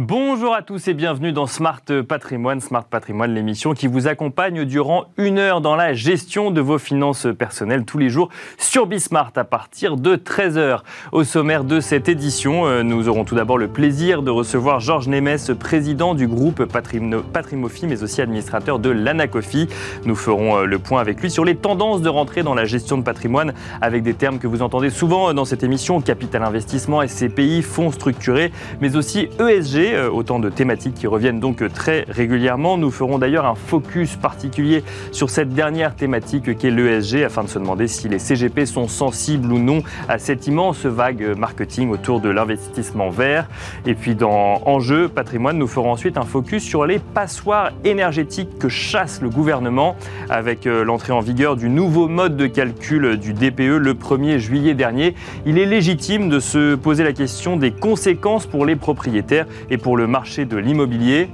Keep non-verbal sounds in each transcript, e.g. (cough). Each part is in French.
Bonjour à tous et bienvenue dans Smart Patrimoine. Smart Patrimoine, l'émission qui vous accompagne durant une heure dans la gestion de vos finances personnelles tous les jours sur Bismart à partir de 13h. Au sommaire de cette édition, euh, nous aurons tout d'abord le plaisir de recevoir Georges Nemes, président du groupe Patrimofi, mais aussi administrateur de l'Anacofi. Nous ferons euh, le point avec lui sur les tendances de rentrée dans la gestion de patrimoine avec des termes que vous entendez souvent dans cette émission, capital investissement, SCPI, fonds structurés, mais aussi ESG euh, autant de thématiques qui reviennent donc très régulièrement. Nous ferons d'ailleurs un focus particulier sur cette dernière thématique qui est l'ESG afin de se demander si les CGP sont sensibles ou non à cette immense vague marketing autour de l'investissement vert. Et puis dans Enjeu patrimoine, nous ferons ensuite un focus sur les passoires énergétiques que chasse le gouvernement avec euh, l'entrée en vigueur du nouveau mode de calcul du DPE le 1er juillet dernier. Il est légitime de se poser la question des conséquences pour les propriétaires et pour le marché de l'immobilier.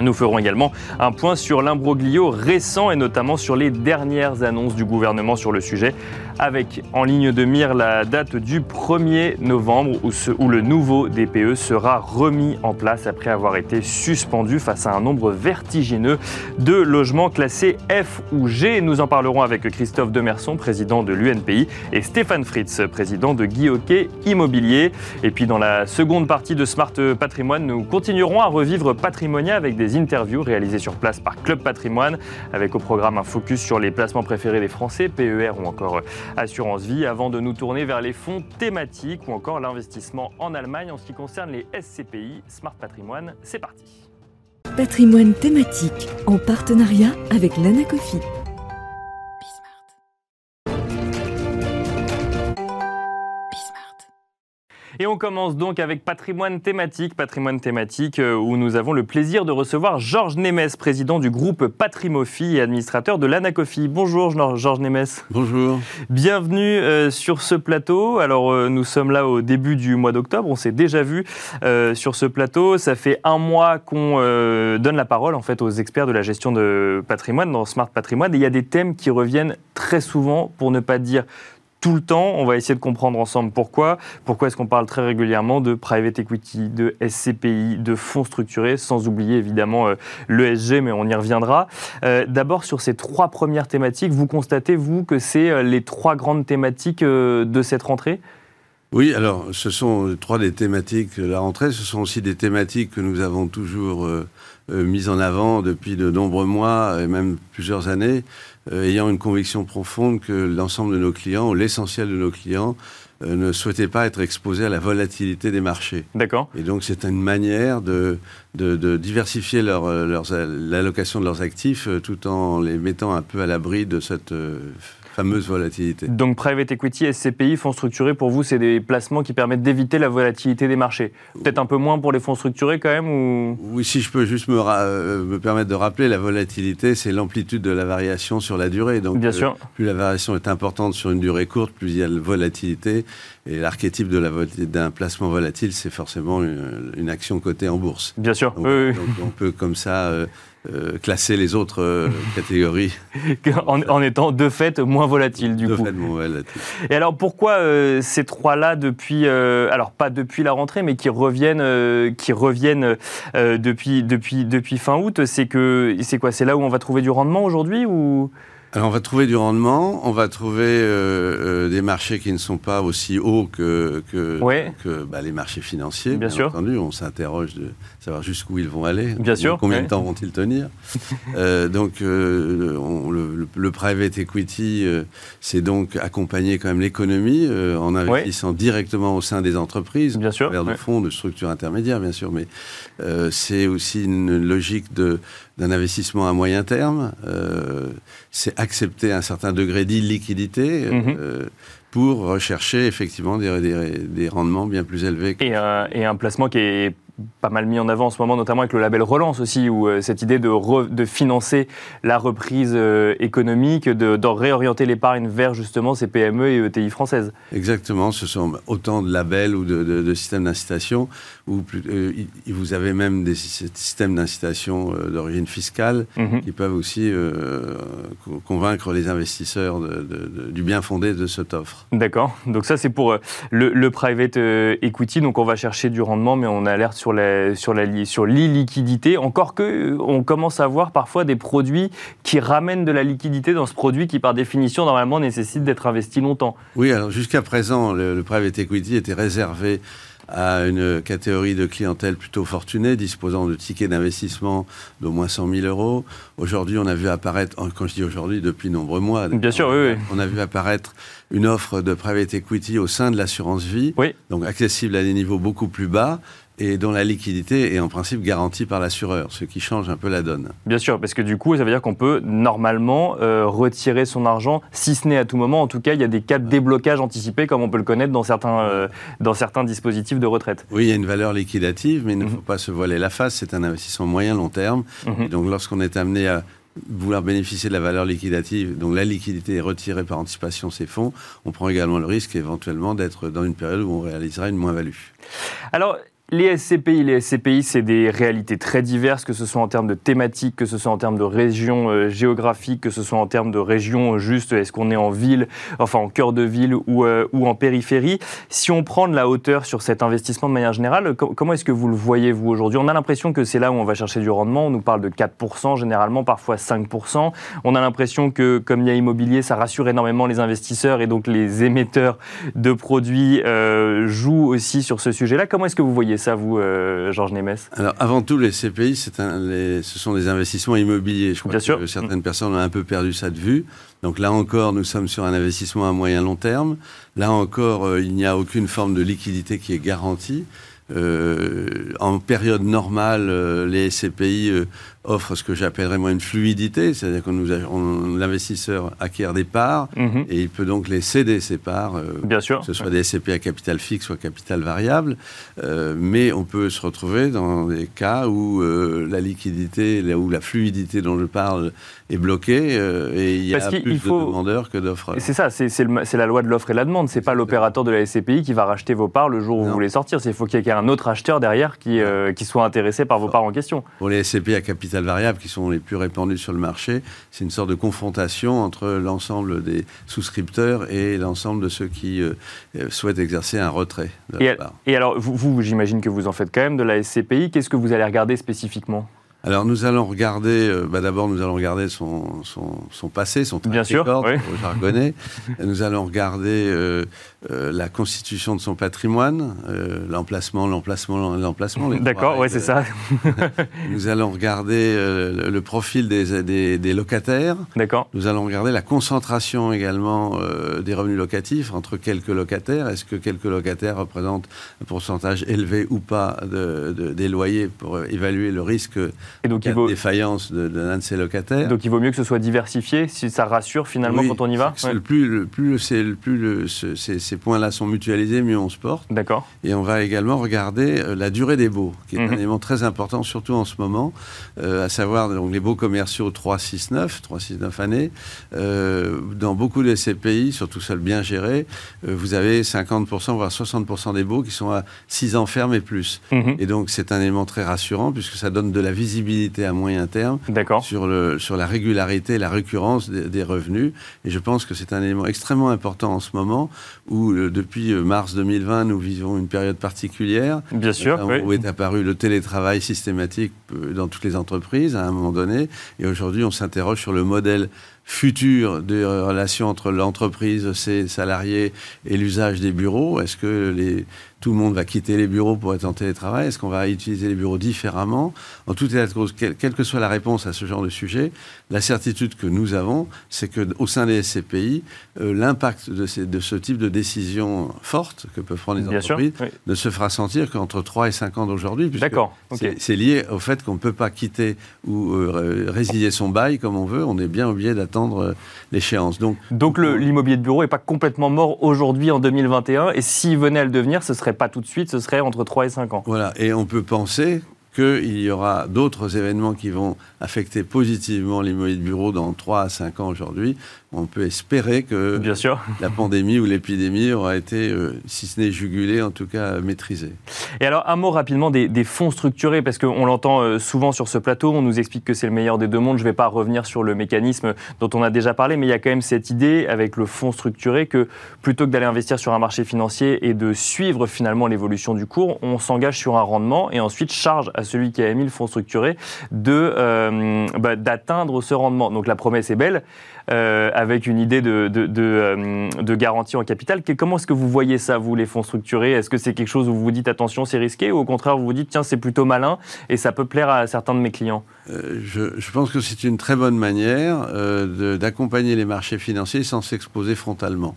Nous ferons également un point sur l'imbroglio récent et notamment sur les dernières annonces du gouvernement sur le sujet, avec en ligne de mire la date du 1er novembre où, le nouveau DPE sera remis en place après avoir été suspendu face à un nombre vertigineux de logements classés F ou G. Nous en parlerons avec Christophe Demerson, président de l'UNPI, et Stéphane Fritz, président de Guy Hockey Immobilier. Et puis dans la seconde partie de Smart Patrimoine, nous continuerons à revivre Patrimonia avec des interviews réalisées sur place par Club Patrimoine, avec au programme un focus sur les placements préférés des Français, PER ou encore Assurance Vie, avant de nous tourner vers les fonds thématiques ou encore l'investissement en Allemagne en ce qui concerne les SCPI. Smart Patrimoine, c'est parti. Patrimoine thématique en partenariat avec l'Anacofi. Et on commence donc avec patrimoine thématique, patrimoine thématique euh, où nous avons le plaisir de recevoir Georges Nemes, président du groupe Patrimofi et administrateur de l'Anacofi. Bonjour Georges Nemes. Bonjour. Bienvenue euh, sur ce plateau. Alors euh, nous sommes là au début du mois d'octobre, on s'est déjà vu sur ce plateau. Ça fait un mois qu'on donne la parole en fait aux experts de la gestion de patrimoine dans Smart Patrimoine et il y a des thèmes qui reviennent très souvent pour ne pas dire tout le temps. On va essayer de comprendre ensemble pourquoi. Pourquoi est-ce qu'on parle très régulièrement de private equity, de SCPI, de fonds structurés, sans oublier évidemment euh, l'ESG, mais on y reviendra. Euh, d'abord, sur ces trois premières thématiques, vous constatez, vous, que c'est euh, les trois grandes thématiques de cette rentrée? Oui, alors ce sont trois des thématiques de la rentrée. Ce sont aussi des thématiques que nous avons toujours mises en avant depuis de nombreux mois et même plusieurs années. Euh, ayant une conviction profonde que l'ensemble de nos clients, ou l'essentiel de nos clients, euh, ne souhaitaient pas être exposés à la volatilité des marchés. D'accord. Et donc c'est une manière de, de, diversifier leur, l'allocation de leurs actifs euh, tout en les mettant un peu à l'abri de cette fameuse volatilité. Donc private equity, SCPI, fonds structurés, pour vous, c'est des placements qui permettent d'éviter la volatilité des marchés. Peut-être un peu moins pour les fonds structurés quand même ou... Oui, si je peux juste me, euh, me permettre de rappeler, la volatilité, c'est l'amplitude de la variation sur la durée. Donc, Bien sûr. Euh, plus la variation est importante sur une durée courte, plus il y a de volatilité. Et l'archétype d'un placement volatile, c'est forcément une, action cotée en bourse. Bien sûr. Donc, on peut comme ça euh, euh, classer les autres euh, (laughs) catégories. (laughs) en, étant de fait moins volatile du de coup. Fait moins volatile. Et alors pourquoi euh, ces trois-là depuis, alors pas depuis la rentrée, mais qui reviennent, qui reviennent depuis, depuis, depuis fin août C'est que c'est quoi C'est là où on va trouver du rendement aujourd'hui ou? Alors on va trouver du rendement, on va trouver euh, euh, des marchés qui ne sont pas aussi hauts que, que, que bah, les marchés financiers. Bien, sûr. entendu, on s'interroge de savoir jusqu'où ils vont aller. Bien sûr. Combien de temps vont-ils tenir (laughs) euh, Donc le, le, private equity, c'est donc accompagner quand même l'économie en investissant directement au sein des entreprises, bien sûr, vers de fonds, de structures intermédiaires, bien sûr. Mais c'est aussi une logique de d'un investissement à moyen terme. c'est accepter un certain degré d'illiquidité mhm. euh, pour rechercher effectivement des, des, rendements bien plus élevés. Et, et, un placement qui est pas mal mis en avant en ce moment, notamment avec le label Relance aussi, où euh, cette idée de, financer la reprise euh, économique, de, réorienter l'épargne vers justement ces PME et ETI françaises. Exactement, ce sont autant de labels ou de, systèmes d'incitation, où euh, vous avez même des systèmes d'incitation d'origine fiscale mhm. qui peuvent aussi convaincre les investisseurs du bien fondé de cette offre. D'accord, donc ça c'est pour le, le, private equity, donc on va chercher du rendement, mais on alerte sur sur la, sur la, sur l'illiquidité, encore que on commence à voir parfois des produits qui ramènent de la liquidité dans ce produit qui, par définition, normalement nécessite d'être investi longtemps. Oui, alors jusqu'à présent, le, le private equity était réservé à une catégorie de clientèle plutôt fortunée, disposant de tickets d'investissement d'au moins 100 000 euros. Aujourd'hui, on a vu apparaître, quand je dis aujourd'hui, depuis nombreux mois, Bien sûr, oui, oui. on a vu apparaître une offre de private equity au sein de l'assurance vie, Oui. donc accessible à des niveaux beaucoup plus bas et dont la liquidité est en principe garantie par l'assureur, ce qui change un peu la donne. Bien sûr, parce que du coup, ça veut dire qu'on peut normalement euh, retirer son argent, si ce n'est à tout moment. En tout cas, il y a des cas de déblocage anticipé, comme on peut le connaître dans certains, euh, dans certains dispositifs de retraite. Oui, il y a une valeur liquidative, mais il ne Mhm. faut pas se voiler la face, c'est un investissement moyen-long terme. Mhm. Et donc lorsqu'on est amené à vouloir bénéficier de la valeur liquidative, donc la liquidité est retirée par anticipation ces fonds, on prend également le risque éventuellement d'être dans une période où on réalisera une moins-value. Alors, les SCPI, les SCPI, c'est des réalités très diverses, que ce soit en termes de thématiques, que ce soit en termes de régions euh, géographiques, que ce soit en termes de régions euh, juste, est-ce qu'on est en ville, enfin en cœur de ville ou, euh, ou en périphérie. Si on prend de la hauteur sur cet investissement de manière générale, co- comment est-ce que vous le voyez, vous, aujourd'hui? On a l'impression que c'est là où on va chercher du rendement. On nous parle de 4%, généralement, parfois 5%. On a l'impression que, comme il y a immobilier, ça rassure énormément les investisseurs et donc les émetteurs de produits euh, jouent aussi sur ce sujet-là. Comment est-ce que vous voyez ça, vous, euh, Georges Nemes Alors avant tout, les CPI, c'est un- les- ce sont des investissements immobiliers. Je crois Bien que sûr. certaines personnes ont un peu perdu ça de vue. Donc là encore, nous sommes sur un investissement à moyen long terme. Là encore, euh, il n'y a aucune forme de liquidité qui est garantie. Euh, en période normale, euh, les SCPI euh, offrent ce que j'appellerais moi une fluidité, c'est-à-dire que l'investisseur acquiert des parts Mhm. et il peut donc les céder ces parts. euh, Bien sûr. que ce soit des SCP à capital fixe ou à capital variable, euh, mais on peut se retrouver dans des cas où euh, la liquidité, là où la fluidité dont je parle est bloquée et il y a plus faut- de demandeurs que d'offres. C'est ça, c'est la loi de l'offre et de la demande. C'est pas l'opérateur de la SCPI qui va racheter vos parts le jour où Non. vous voulez sortir. C'est- Il faut qu'il y ait un autre acheteur derrière qui, qui soit intéressé par vos parts en question. Pour les SCP à capital variable, qui sont les plus répandus sur le marché, c'est une sorte de confrontation entre l'ensemble des souscripteurs et l'ensemble de ceux qui euh, euh, souhaitent exercer un retrait de Et, part. alors, vous, vous, j'imagine que vous en faites quand même de la SCPI. Qu'est-ce que vous allez regarder spécifiquement? Alors nous allons regarder, euh, bah, d'abord nous allons regarder son, son, son passé, son track Bien sûr, oui. jargonner. (laughs) Nous allons regarder euh, euh, la constitution de son patrimoine, euh, l'emplacement, l'emplacement, l'emplacement. D'accord, ouais, c'est ça. (laughs) (laughs) Nous allons regarder euh, le, profil des, des, des locataires. D'accord. Nous allons regarder la concentration également des revenus locatifs entre quelques locataires. Est-ce que quelques locataires représentent un pourcentage élevé ou pas de, de- des loyers pour évaluer le risque Et donc a vaut, de défaillance de, de l'un de ses locataires? donc il vaut mieux que ce soit diversifié, si ça rassure finalement Oui, quand on y va? Ouais. le plus, le plus, c'est le plus le- ces, ces points-là sont mutualisés, mieux on se porte. D'accord. Et on va également regarder euh, la durée des baux, qui est Mhm. un élément très important, surtout en ce moment, euh, à savoir donc, les baux commerciaux 3-6-9, 3-6-9 années. Euh, dans beaucoup de CPI, surtout celles bien gérées, euh, vous avez 50%, voire 60% des baux qui sont à 6 ans ferme et plus. Mhm. Et donc c'est un élément très rassurant, puisque ça donne de la visibilité à moyen terme sur, le, sur la régularité et la récurrence des, des revenus. Et je pense que c'est un élément extrêmement important en ce moment où, euh, depuis euh, mars 2020, nous vivons une période particulière. Bien sûr. Oui. Où est apparu le télétravail systématique euh, dans toutes les entreprises à un moment donné. Et aujourd'hui, on s'interroge sur le modèle futur des relations entre l'entreprise, ses salariés et l'usage des bureaux. Est-ce que les, tout le monde va quitter les bureaux pour être en télétravail Est-ce qu'on va utiliser les bureaux différemment? En tout état de cause, quelle, que soit la réponse à ce genre de sujet, la certitude que nous avons, c'est qu'au sein des SCPI, euh, l'impact de, ces- de ce type de décision forte que peuvent prendre les Bien sûr. entreprises oui. ne se fera sentir qu'entre 3 et 5 ans d'aujourd'hui. D'accord. c'est- lié au fait qu'on ne peut pas quitter ou euh, résilier son bail comme on veut. On est bien obligé d'attendre euh, l'échéance. Donc, Donc l'immobilier de bureau n'est pas complètement mort aujourd'hui en 2021 et s'il venait à le devenir, ce serait pas tout de suite, ce serait entre 3 et 5 ans. voilà. Et on peut penser qu'il y aura d'autres événements qui vont affecter positivement l'immobilier de bureau dans 3 à 5 ans aujourd'hui, on peut espérer que Bien sûr. la pandémie ou l'épidémie aura été, euh, si ce n'est jugulée, en tout cas maîtrisée. Et alors, un mot rapidement des, des fonds structurés, parce qu'on l'entend euh, souvent sur ce plateau, on nous explique que c'est le meilleur des deux mondes. Je ne vais pas revenir sur le mécanisme dont on a déjà parlé, mais il y a quand même cette idée avec le fonds structuré que plutôt que d'aller investir sur un marché financier et de suivre finalement l'évolution du cours, on s'engage sur un rendement et ensuite charge à celui qui a émis le fonds structuré de, euh, bah, d'atteindre ce rendement. Donc la promesse est belle. Euh, avec une idée de, de, euh, garantie en capital. Comment est-ce que vous voyez ça, vous, les fonds structurés? Est-ce que c'est quelque chose où vous vous dites attention, c'est risqué, ou au contraire, vous vous dites tiens, c'est plutôt malin et ça peut plaire à certains de mes clients? Euh, je, pense que c'est une très bonne manière d'accompagner les marchés financiers sans s'exposer frontalement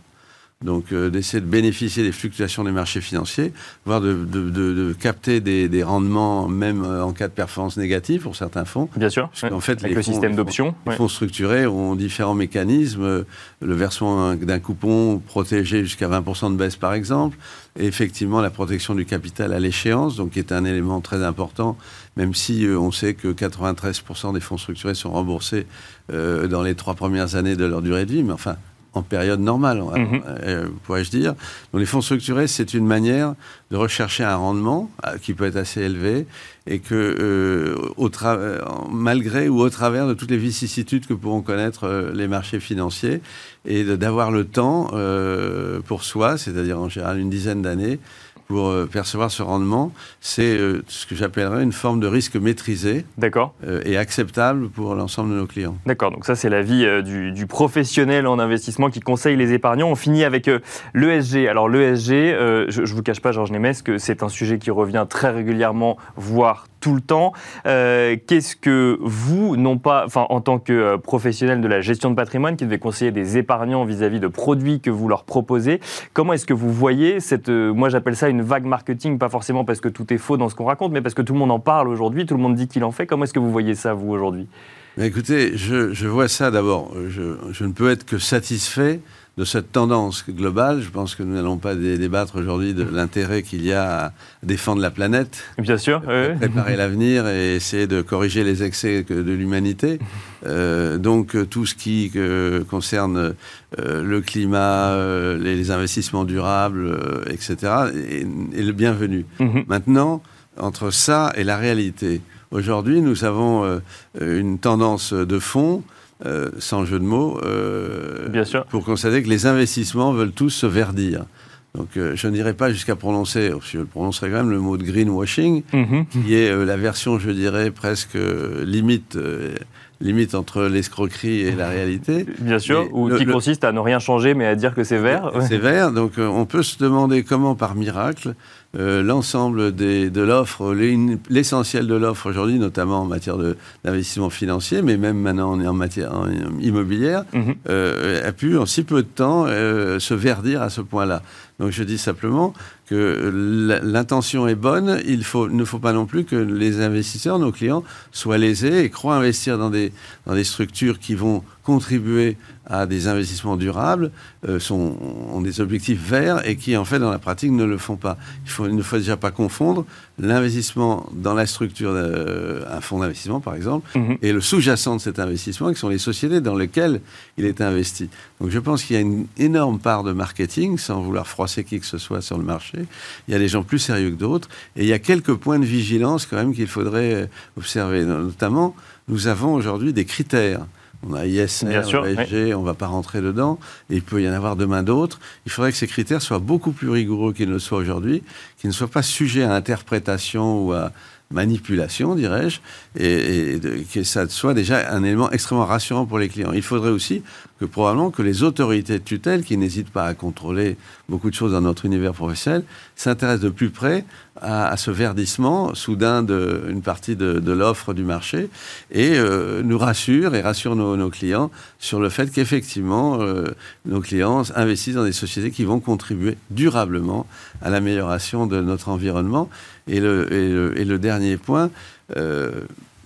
donc euh, d'essayer de bénéficier des fluctuations des marchés financiers, voire de, de, de, de capter des, des, rendements même euh, en cas de performance négative pour certains fonds. Bien sûr. En fait, Avec les le fonds, système d'options. Les, ouais. fonds structurés ont différents mécanismes. Le versement d'un coupon protégé jusqu'à 20% de baisse, par exemple. Et effectivement, la protection du capital à l'échéance, donc qui est un élément très important, même si euh, on sait que 93% des fonds structurés sont remboursés euh, dans les trois premières années de leur durée de vie. Mais enfin, en période normale, -hmm. euh, pourrais-je dire. Donc les fonds structurés, c'est une manière de rechercher un rendement euh, qui peut être assez élevé et que, euh, au malgré ou au travers de toutes les vicissitudes que pourront connaître euh, les marchés financiers, et d'avoir le temps euh, pour soi, c'est-à-dire en général une dizaine d'années, pour euh, percevoir ce rendement, c'est euh, ce que j'appellerais une forme de risque maîtrisé euh, et acceptable pour l'ensemble de nos clients. D'accord, donc ça c'est l'avis du, du, professionnel en investissement qui conseille les épargnants. On finit avec l'ESG. Alors l'ESG, je ne vous cache pas Georges Nemes que c'est un sujet qui revient très régulièrement, voire tout le temps. Euh, Qu'est-ce que vous, non pas, enfin, en tant que euh, professionnel de la gestion de patrimoine, qui devez conseiller des épargnants vis-à-vis -vis de produits que vous leur proposez, comment est-ce que vous voyez cette, euh, moi j'appelle ça une vague marketing, pas forcément parce que tout est faux dans ce qu'on raconte, mais parce que tout le monde en parle aujourd'hui, tout le monde dit qu'il en fait. Comment est-ce que vous voyez ça, vous, aujourd'hui? Écoutez, je, vois ça d'abord, je, ne peux être que satisfait de cette tendance globale. Je pense que nous n'allons pas débattre aujourd'hui de l'intérêt qu'il y a à défendre la planète. Bien sûr. Euh, préparer l'avenir et essayer de corriger les excès de l'humanité. Euh, donc tout ce qui euh, concerne euh, le climat, les, les, investissements durables, etc., est, est, le bienvenu. Mm -hmm. Maintenant, entre ça et la réalité, aujourd'hui, nous avons une tendance de fond euh, sans jeu de mots, euh, Bien sûr. pour constater que les investissements veulent tous se verdir. Donc euh, je n'irai pas jusqu'à prononcer, je prononcerai quand même le mot de greenwashing, mm -hmm. qui est euh, la version, je dirais, presque limite limite entre l'escroquerie et la réalité. Bien sûr, ou le, qui le, consiste à ne rien changer mais à dire que c'est vert. C'est vert, donc euh, on peut se demander comment par miracle euh, l'ensemble de l'offre, l'essentiel de l'offre aujourd'hui, notamment en matière d'investissement financier, mais même maintenant en matière en, immobilière, mm -hmm. euh, a pu en si peu de temps euh, se verdir à ce point-là. Donc je dis simplement que l'intention est bonne, il faut, ne faut pas non plus que les investisseurs, nos clients, soient lésés et croient investir dans des, dans des structures qui vont contribuer à des investissements durables, euh, sont, ont des objectifs verts et qui, en fait, dans la pratique, ne le font pas. Il, faut, il ne faut déjà pas confondre l'investissement dans la structure d'un euh, fonds d'investissement, par exemple, -hmm. et le sous-jacent de cet investissement, qui sont les sociétés dans lesquelles il est investi. Donc je pense qu'il y a une énorme part de marketing, sans vouloir froisser qui que ce soit sur le marché. Il y a des gens plus sérieux que d'autres, et il y a quelques points de vigilance quand même qu'il faudrait euh, observer. Notamment, nous avons aujourd'hui des critères. On a ISR, Bien sûr, ESG, oui. on ne va pas rentrer dedans, et il peut y en avoir demain d'autres. Il faudrait que ces critères soient beaucoup plus rigoureux qu'ils ne le soient aujourd'hui, qu'ils ne soient pas sujets à interprétation ou à manipulation, dirais-je, et, que ça soit déjà un élément extrêmement rassurant pour les clients. Il faudrait aussi que probablement que les autorités de tutelle, qui n'hésitent pas à contrôler beaucoup de choses dans notre univers professionnel, s'intéressent de plus près à, ce verdissement soudain d'une partie de, l'offre du marché et euh, nous rassurent et rassurent nos, nos, clients sur le fait qu'effectivement euh, nos clients investissent dans des sociétés qui vont contribuer durablement à l'amélioration de notre environnement. Et le, dernier point,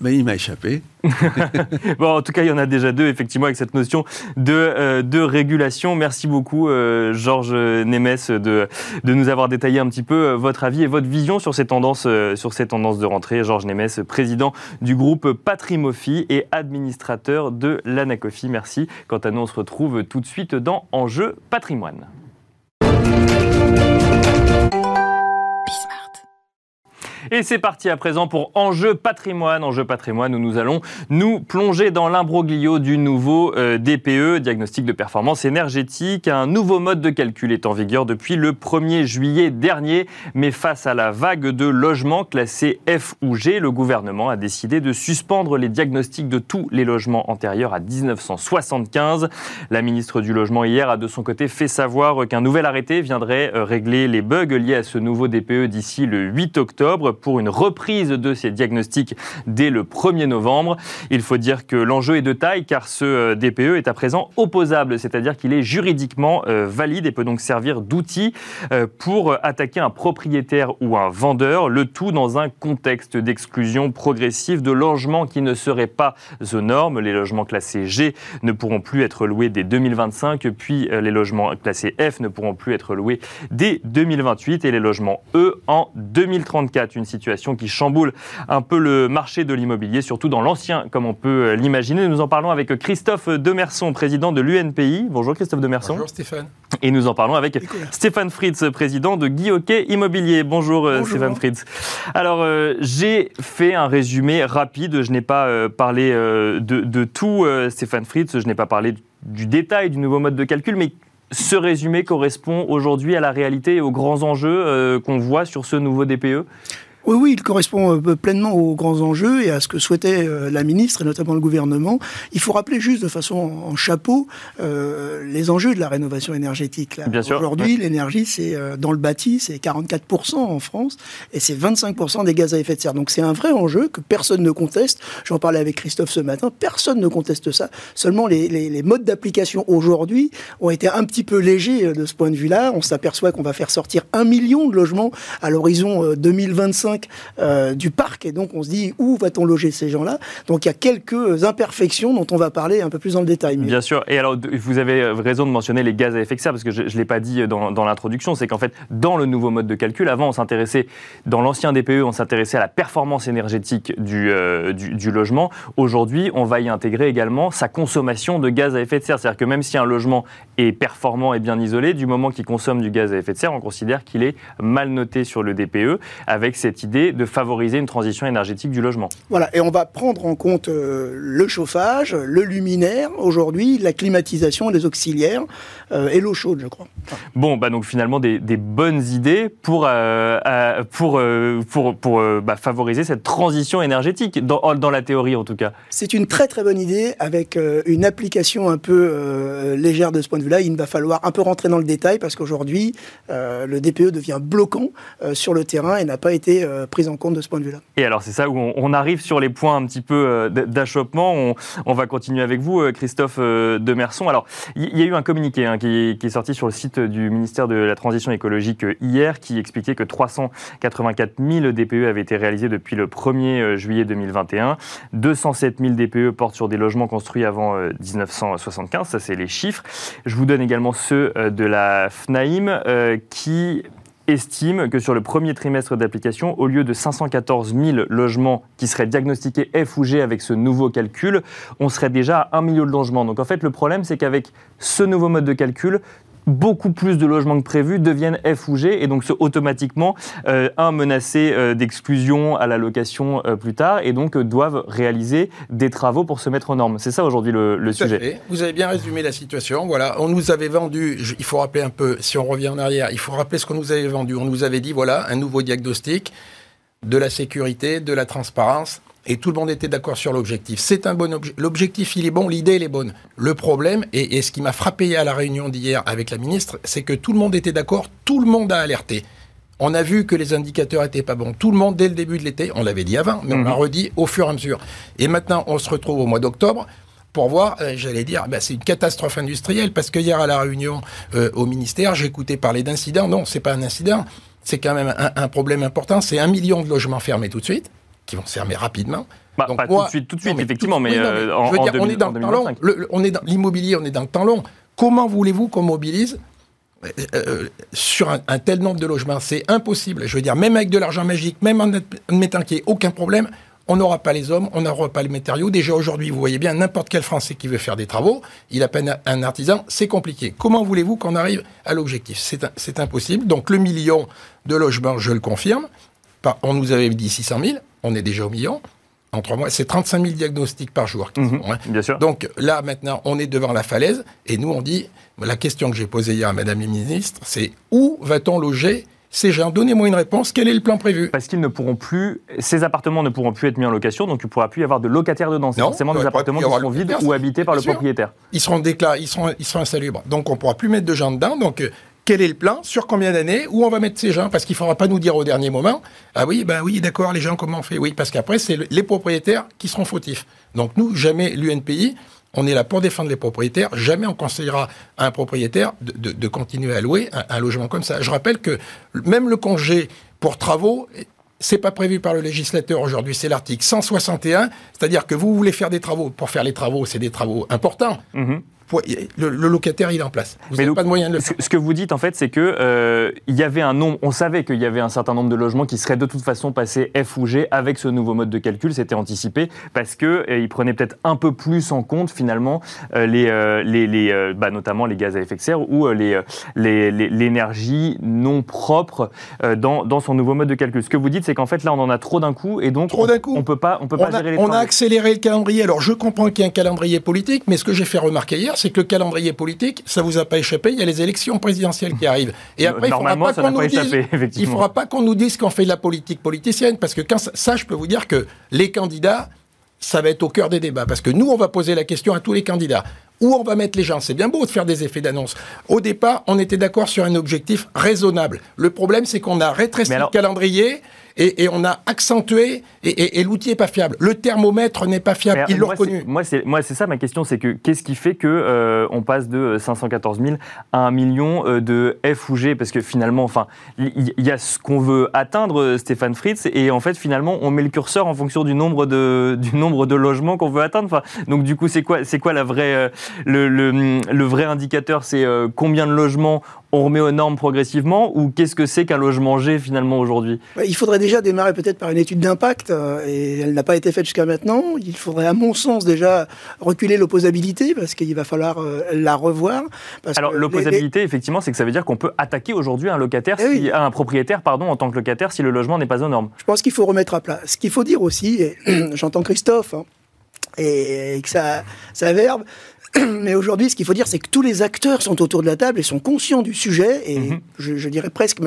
ben, il m'a échappé. (laughs) bon, en tout cas, il y en a déjà deux, effectivement, avec cette notion de, euh, régulation. Merci beaucoup, euh, Georges Nemes, de, nous avoir détaillé un petit peu votre avis et votre vision sur ces tendances, sur ces tendances de rentrée. Georges Nemes, président du groupe Patrimofi et administrateur de l'Anacofi. Merci. Quant à nous, on se retrouve tout de suite dans Enjeu patrimoine. Et c'est parti à présent pour Enjeu patrimoine. Enjeu patrimoine où nous allons nous plonger dans l'imbroglio du nouveau euh, DPE, diagnostic de performance énergétique. Un nouveau mode de calcul est en vigueur depuis le 1er juillet dernier. Mais face à la vague de logements classés F ou G, le gouvernement a décidé de suspendre les diagnostics de tous les logements antérieurs à 1975. La ministre du Logement hier a de son côté fait savoir qu'un nouvel arrêté viendrait euh, régler les bugs liés à ce nouveau DPE d'ici le 8 octobre pour une reprise de ces diagnostics dès le 1er novembre. Il faut dire que l'enjeu est de taille car ce euh, DPE est à présent opposable, c'est-à-dire qu'il est juridiquement euh, valide et peut donc servir d'outil euh, pour attaquer un propriétaire ou un vendeur, le tout dans un contexte d'exclusion progressive de logements qui ne seraient pas aux normes. Les logements classés G ne pourront plus être loués dès 2025, puis les logements classés F ne pourront plus être loués dès 2028 et les logements E en 2034 situation qui chamboule un peu le marché de l'immobilier, surtout dans l'ancien, comme on peut l'imaginer. Nous en parlons avec Christophe Demerson, président de l'UNPI. Bonjour Christophe Demerson. Bonjour Stéphane. Et nous en parlons avec Stéphane Fritz, président de Guy Hockey Immobilier. Bonjour, euh, Stéphane Fritz. Alors, euh, j'ai fait un résumé rapide. Je n'ai pas euh, parlé de, de, tout, Stéphane Fritz. Je n'ai pas parlé du détail du nouveau mode de calcul, mais ce résumé correspond aujourd'hui à la réalité et aux grands enjeux qu'on voit sur ce nouveau DPE oui, oui, il correspond euh, pleinement aux grands enjeux et à ce que souhaitait euh, la ministre et notamment le gouvernement. Il faut rappeler juste de façon en chapeau euh, les enjeux de la rénovation énergétique. Bien sûr. Aujourd'hui, l'énergie, c'est dans le bâti, c'est 44% en France et c'est 25% des gaz à effet de serre. Donc c'est un vrai enjeu que personne ne conteste. J'en parlais avec Christophe ce matin. Personne ne conteste ça. Seulement les, les, les modes d'application aujourd'hui ont été un petit peu légers de ce point de vue-là. On s'aperçoit qu'on va faire sortir un million de logements à l'horizon 2025 euh, du parc. Et donc, on se dit, où va-t-on loger ces gens-là? Donc, il y a quelques imperfections dont on va parler un peu plus dans le détail. Bien sûr. Et alors, vous avez raison de mentionner les gaz à effet de serre, parce que je ne l'ai pas dit dans, l'introduction, c'est qu'en fait, dans le nouveau mode de calcul, avant, on s'intéressait, dans l'ancien DPE, on s'intéressait à la performance énergétique du, euh, du, logement. Aujourd'hui, on va y intégrer également sa consommation de gaz à effet de serre. C'est-à-dire que même si un logement est performant et bien isolé, du moment qu'il consomme du gaz à effet de serre, on considère qu'il est mal noté sur le DPE, avec cette idée de favoriser une transition énergétique du logement. Voilà, et on va prendre en compte euh, le chauffage, le luminaire, aujourd'hui, la climatisation, les auxiliaires euh, et l'eau chaude, je crois. Bon, bah donc finalement des, bonnes idées pour, euh, pour, pour, pour bah, favoriser cette transition énergétique, dans, dans la théorie en tout cas. C'est une très très bonne idée avec une application un peu légère de ce point de vue-là. Il va falloir un peu rentrer dans le détail parce qu'aujourd'hui, le DPE devient bloquant sur le terrain et n'a pas été prise en compte de ce point de vue-là. Et alors c'est ça où on, arrive sur les points un petit peu euh, d'achoppement. On, va continuer avec vous, euh, Christophe euh, Demerson. Alors il y, a eu un communiqué hein, qui, est sorti sur le site du ministère de la Transition écologique hier qui expliquait que 384 000 DPE avaient été réalisés depuis le 1er juillet 2021. 207 000 DPE portent sur des logements construits avant 1975. Ça c'est les chiffres. Je vous donne également ceux de la FNAIM qui estime que sur le premier trimestre d'application, au lieu de 514 000 logements qui seraient diagnostiqués F ou G avec ce nouveau calcul, on serait déjà à 1 million de logements. Donc en fait, le problème, c'est qu'avec ce nouveau mode de calcul, beaucoup plus de logements que prévu deviennent F ou G et donc automatiquement euh, un menacé euh, d'exclusion à la location euh, plus tard et donc doivent réaliser des travaux pour se mettre en norme. C'est ça aujourd'hui le, sujet. Vous avez bien résumé la situation. Voilà, on nous avait vendu. il faut rappeler un peu. Si on revient en arrière, il faut rappeler ce qu'on nous avait vendu. On nous avait dit voilà un nouveau diagnostic de la sécurité, de la transparence et tout le monde était d'accord sur l'objectif. C'est un bon objectif. L'objectif, il est bon, l'idée, elle est bonne. Le problème, et, ce qui m'a frappé à la réunion d'hier avec la ministre, c'est que tout le monde était d'accord, tout le monde a alerté. On a vu que les indicateurs étaient pas bons. Tout le monde, dès le début de l'été, on l'avait dit avant, mais on l'a mhm. redit au fur et à mesure. Et maintenant, on se retrouve au mois d'octobre pour voir, euh, j'allais dire, bah, c'est une catastrophe industrielle, parce que hier à la réunion euh, au ministère, j'écoutais parler d'incidents. Non, c'est pas un incident, c'est quand même un, un problème important. C'est un million de logements fermés tout de suite qui vont se fermer rapidement. Bah, pas tout de suite, tout de suite, effectivement, mais, en, on est dans le temps long. on est dans l'immobilier, on est dans le temps long. Comment voulez-vous qu'on mobilise euh, euh, sur un, tel nombre de logements? C'est impossible. Je veux dire, même avec de l'argent magique, même en admettant qu'il n'y ait aucun problème, on n'aura pas les hommes, on n'aura pas les matériaux. Déjà aujourd'hui, vous voyez bien, n'importe quel Français qui veut faire des travaux, il appelle un artisan, c'est compliqué. Comment voulez-vous qu'on arrive à l'objectif? C'est impossible. Donc le million de logements, je le confirme. On nous avait dit 600 000, on est déjà au million en trois mois. C'est 35 000 diagnostics par jour. Mhm, hein. Bien sûr. Donc là, maintenant, on est devant la falaise et nous, on dit, la question que j'ai posée hier à Madame la ministre, c'est où va-t-on loger ces gens? Donnez-moi une réponse. Quel est le plan prévu? Parce qu'ils ne pourront plus, ces appartements ne pourront plus être mis en location, donc il ne pourra plus y avoir de locataires dedans. C'est forcément des appartements qui seront vides ou habités par le propriétaire. Ils seront déclarés, ils seront, ils seront insalubres. Donc on ne pourra plus mettre de gens dedans. Donc quel est le plan, sur combien d'années, où on va mettre ces gens, parce qu'il ne faudra pas nous dire au dernier moment, ah oui, ben oui, d'accord, les gens, comment on fait? Oui, parce qu'après, c'est les propriétaires qui seront fautifs. Donc nous, jamais l'UNPI, on est là pour défendre les propriétaires, jamais on conseillera à un propriétaire de, continuer à louer un, logement comme ça. Je rappelle que même le congé pour travaux, c'est pas prévu par le législateur aujourd'hui, c'est l'article 161, c'est-à-dire que vous voulez faire des travaux, pour faire les travaux, c'est des travaux importants. Mm-hmm le, locataire il est en place. Vous n'avez pas de moyen de le faire. Ce que vous dites en fait, c'est que euh, il y avait un nombre, on savait qu'il y avait un certain nombre de logements qui seraient de toute façon passés F ou G avec ce nouveau mode de calcul. C'était anticipé parce que euh, il prenait peut-être un peu plus en compte finalement euh, les, les, les bah, notamment les gaz à effet de serre ou les l'énergie non propre dans, dans, son nouveau mode de calcul. Ce que vous dites, c'est qu'en fait là on en a trop d'un coup et donc trop on, coup. on peut pas on peut pas gérer les. On a accéléré le calendrier. Alors je comprends qu'il y a un calendrier politique, mais ce que j'ai fait remarquer hier, c'est que le calendrier politique, ça vous a pas échappé, il y a les élections présidentielles qui arrivent. Et après, il ne faudra pas qu'on nous dise, faudra pas qu'on nous dise qu'on fait de la politique politicienne, parce que quand ça, je peux vous dire que les candidats, ça va être au cœur des débats, parce que nous, on va poser la question à tous les candidats. Où on va mettre les gens? C'est bien beau de faire des effets d'annonce. Au départ, on était d'accord sur un objectif raisonnable. Le problème, c'est qu'on a rétréci le calendrier et, on a accentué, et, l'outil n'est pas fiable. Le thermomètre n'est pas fiable, ils l'ont reconnu. Moi, c'est ça ma question, c'est que qu'est-ce qui fait qu'on euh, on passe de 514 000 à 1 million euh, de F ou G? Parce que finalement, enfin, il y, a ce qu'on veut atteindre, euh, Stéphane Fritz, et en fait, finalement, on met le curseur en fonction du nombre de, du nombre de logements qu'on veut atteindre. Enfin, donc, du coup, c'est quoi, quoi la vraie, le, le, le vrai indicateur C'est combien de logements on remet aux normes progressivement ou qu'est-ce que c'est qu'un logement G finalement aujourd'hui? Il faudrait déjà démarrer peut-être par une étude d'impact euh, et elle n'a pas été faite jusqu'à maintenant. Il faudrait à mon sens déjà reculer l'opposabilité parce qu'il va falloir euh, la revoir. Alors l'opposabilité effectivement c'est que ça veut dire qu'on peut attaquer aujourd'hui un locataire, eh un propriétaire pardon en tant que locataire si le logement n'est pas aux normes. Je pense qu'il faut remettre à plat. Ce qu'il faut dire aussi, et (clears throat) j'entends Christophe, hein, et, que ça, ça verbe, (clears throat) Mais aujourd'hui, ce qu'il faut dire, c'est que tous les acteurs sont autour de la table et sont conscients du sujet. Et mhm. je, dirais presque,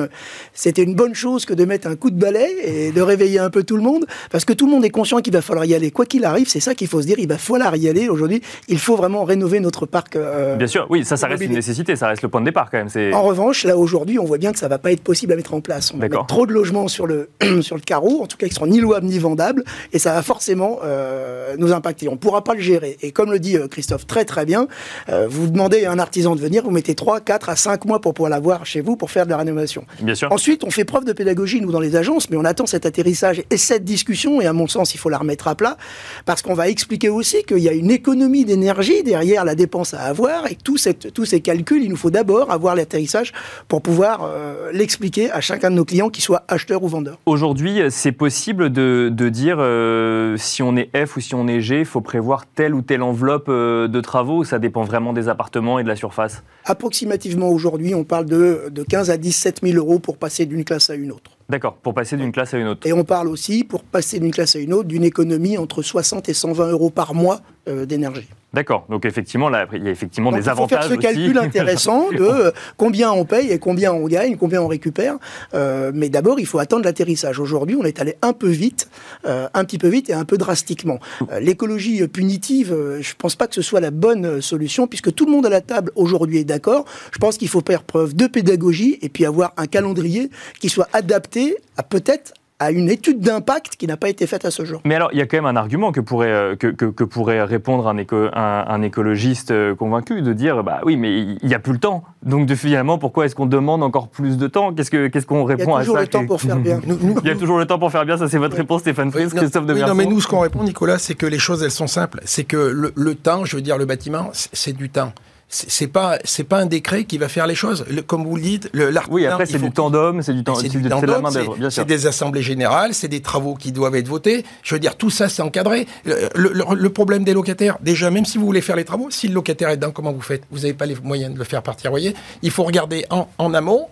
c'était une bonne chose que de mettre un coup de balai et de réveiller un peu tout le monde, parce que tout le monde est conscient qu'il va falloir y aller. Quoi qu'il arrive, c'est ça qu'il faut se dire. Il va falloir y aller. Aujourd'hui, il faut vraiment rénover notre parc. Euh, bien sûr, oui, ça, ça reste une nécessité. Ça reste le point de départ quand même. En revanche, là aujourd'hui, on voit bien que ça va pas être possible à mettre en place. On va mettre trop de logements sur le (clears throat) sur le carreau, en tout cas, qui seront ni louables ni vendables, et ça va forcément euh, nous impacter. On pourra pas le gérer. Et comme le dit euh, Christophe très très bien. Euh, vous demandez à un artisan de venir, vous mettez 3, 4 à 5 mois pour pouvoir l'avoir chez vous pour faire de la rénovation. Bien sûr. Ensuite, on fait preuve de pédagogie, nous, dans les agences, mais on attend cet atterrissage et cette discussion, et à mon sens, il faut la remettre à plat, parce qu'on va expliquer aussi qu'il y a une économie d'énergie derrière la dépense à avoir, et tous ces calculs, il nous faut d'abord avoir l'atterrissage pour pouvoir euh, l'expliquer à chacun de nos clients, qu'ils soient acheteurs ou vendeurs. Aujourd'hui, c'est possible de, dire euh, si on est F ou si on est G, il faut prévoir telle ou telle enveloppe de travaux, ça dépend vraiment des appartements et de la surface Approximativement aujourd'hui, on parle de, de 15 à 17 000 euros pour passer d'une classe à une autre. D'accord, pour passer d'une classe à une autre. Et on parle aussi, pour passer d'une classe à une autre, d'une économie entre 60 et 120 euros par mois euh, d'énergie. D'accord, donc effectivement, là, il y a effectivement des avantages. Il faut faire ce calcul intéressant (laughs) de euh, combien on paye et combien on gagne, combien on récupère. Euh, mais d'abord, il faut attendre l'atterrissage. Aujourd'hui, on est allé un peu vite, un petit peu vite et un peu drastiquement. L'écologie punitive, je ne pense pas que ce soit la bonne solution, puisque tout le monde à la table aujourd'hui est d'accord. Je pense qu'il faut faire preuve de pédagogie et puis avoir un calendrier qui soit adapté à peut-être à une étude d'impact qui n'a pas été faite à ce jour. Mais alors, il y a quand même un argument que pourrait, euh, que, que, pourrait répondre un, éco, un, écologiste euh, convaincu, de dire, bah oui, mais il n'y a plus le temps. Donc, de, finalement, pourquoi est-ce qu'on demande encore plus de temps? Qu'est-ce qu'on qu'est-ce qu'on répond à ça Il y a toujours le temps pour faire bien. (laughs) il y a toujours le temps pour faire bien, ça c'est votre réponse, Stéphane Fries, Christophe de oui, Non, mais nous, ce qu'on répond, Nicolas, c'est que les choses, elles sont simples. C'est que le, le temps, je veux dire, le bâtiment, c'est du temps c'est pas c'est pas un décret qui va faire les choses. comme vous le dites, le Oui, après c'est du d'homme, c'est du temps, c'est la main d'œuvre. C'est des assemblées générales, c'est des travaux qui doivent être votés. Je veux dire, tout ça c'est encadré. Le, problème des locataires, déjà, même si vous voulez faire les travaux, si le locataire est dedans, comment vous faites? Vous n'avez pas les moyens de le faire partir. Voyez, il faut regarder en, en amont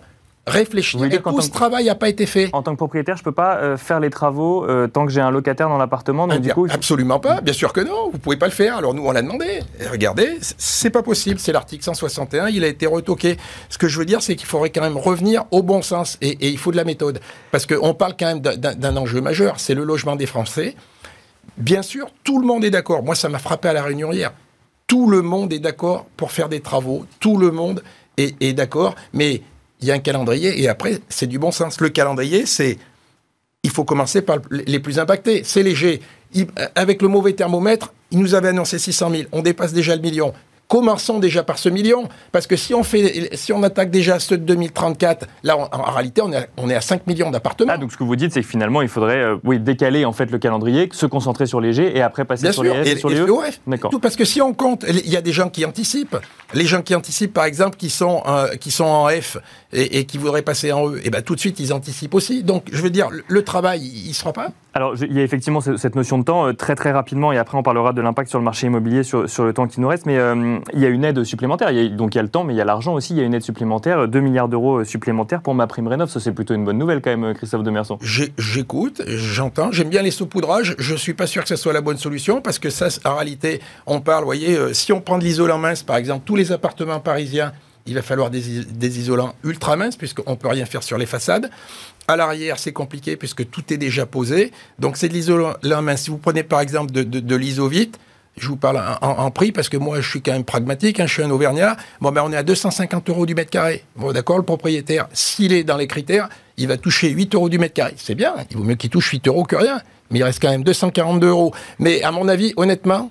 réfléchir et tout ce travail n'a pas été fait. En tant que propriétaire, je ne peux pas euh, faire les travaux euh, tant que j'ai un locataire dans l'appartement. Ah, du coup, absolument pas. Bien sûr que non. Vous ne pouvez pas le faire. Alors nous, on l'a demandé. Et regardez, c'est pas possible. C'est l'article 161. Il a été retoqué. Ce que je veux dire, c'est qu'il faudrait quand même revenir au bon sens et, et il faut de la méthode parce qu'on parle quand même d'un enjeu majeur. C'est le logement des Français. Bien sûr, tout le monde est d'accord. Moi, ça m'a frappé à la réunion hier. Tout le monde est d'accord pour faire des travaux. Tout le monde est, est d'accord. Mais il y a un calendrier et après, c'est du bon sens. Le calendrier, c'est. Il faut commencer par les plus impactés. C'est léger. avec le mauvais thermomètre, il nous avait annoncé 600 000. On dépasse déjà le million. Commençons déjà par ce million, parce que si on, fait, si on attaque déjà ceux de 2034, là, en, réalité, on est, à, on est à 5 millions d'appartements. Ah, donc ce que vous dites, c'est que finalement, il faudrait euh, oui, décaler en fait, le calendrier, se concentrer sur les G et après passer sur les F et, sur les E D'accord. Tout parce que si on compte, il y a des gens qui anticipent. Les gens qui anticipent, par exemple, qui sont, euh, qui sont en F et, qui voudraient passer en E, et ben tout de suite, ils anticipent aussi. Donc, je veux dire, le, travail, il ne se fera pas Alors, il y a effectivement cette notion de temps, euh, très très rapidement, et après, on parlera de l'impact sur le marché immobilier sur, sur le temps qui nous reste, mais il y a une aide supplémentaire. donc il y a le temps, mais il y a l'argent aussi. Il y a une aide supplémentaire, 2 milliards d'euros supplémentaires pour ma prime rénov. Ça, c'est plutôt une bonne nouvelle quand même, Christophe Demerson. J'écoute, j'entends. J'aime bien les saupoudrages. Je suis pas sûr que ce soit la bonne solution parce que ça, en réalité, on parle, vous voyez, euh, si on prend de l'isolant mince, par exemple, tous les appartements parisiens, il va falloir des, isolants ultra minces puisqu'on ne peut rien faire sur les façades. À l'arrière, c'est compliqué puisque tout est déjà posé. Donc c'est de l'isolant mince. Si vous prenez par exemple de l'isovite, je vous parle en, prix parce que moi, je suis quand même pragmatique, hein, je suis un Auvergnat. Bon, ben, on est à 250 euros du mètre carré. Bon, d'accord, le propriétaire, s'il est dans les critères, il va toucher 8 euros du mètre carré. C'est bien, il vaut mieux qu'il touche 8 euros que rien. Mais il reste quand même 242 euros. Mais à mon avis, honnêtement,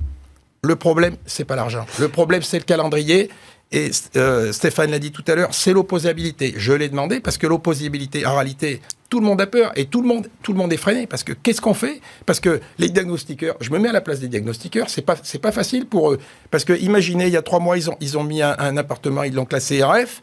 le problème, c'est pas l'argent. Le problème, c'est le calendrier. Et euh, Stéphane l'a dit tout à l'heure, c'est l'opposabilité. Je l'ai demandé parce que l'opposabilité, en réalité, tout le monde a peur et tout le monde, est freiné. Parce que qu'est-ce qu'on fait? Parce que les diagnostiqueurs, je me mets à la place des diagnostiqueurs, c'est pas, pas facile pour eux. Parce que imaginez, il y a trois mois, ils ont, mis un appartement, ils l'ont classé RF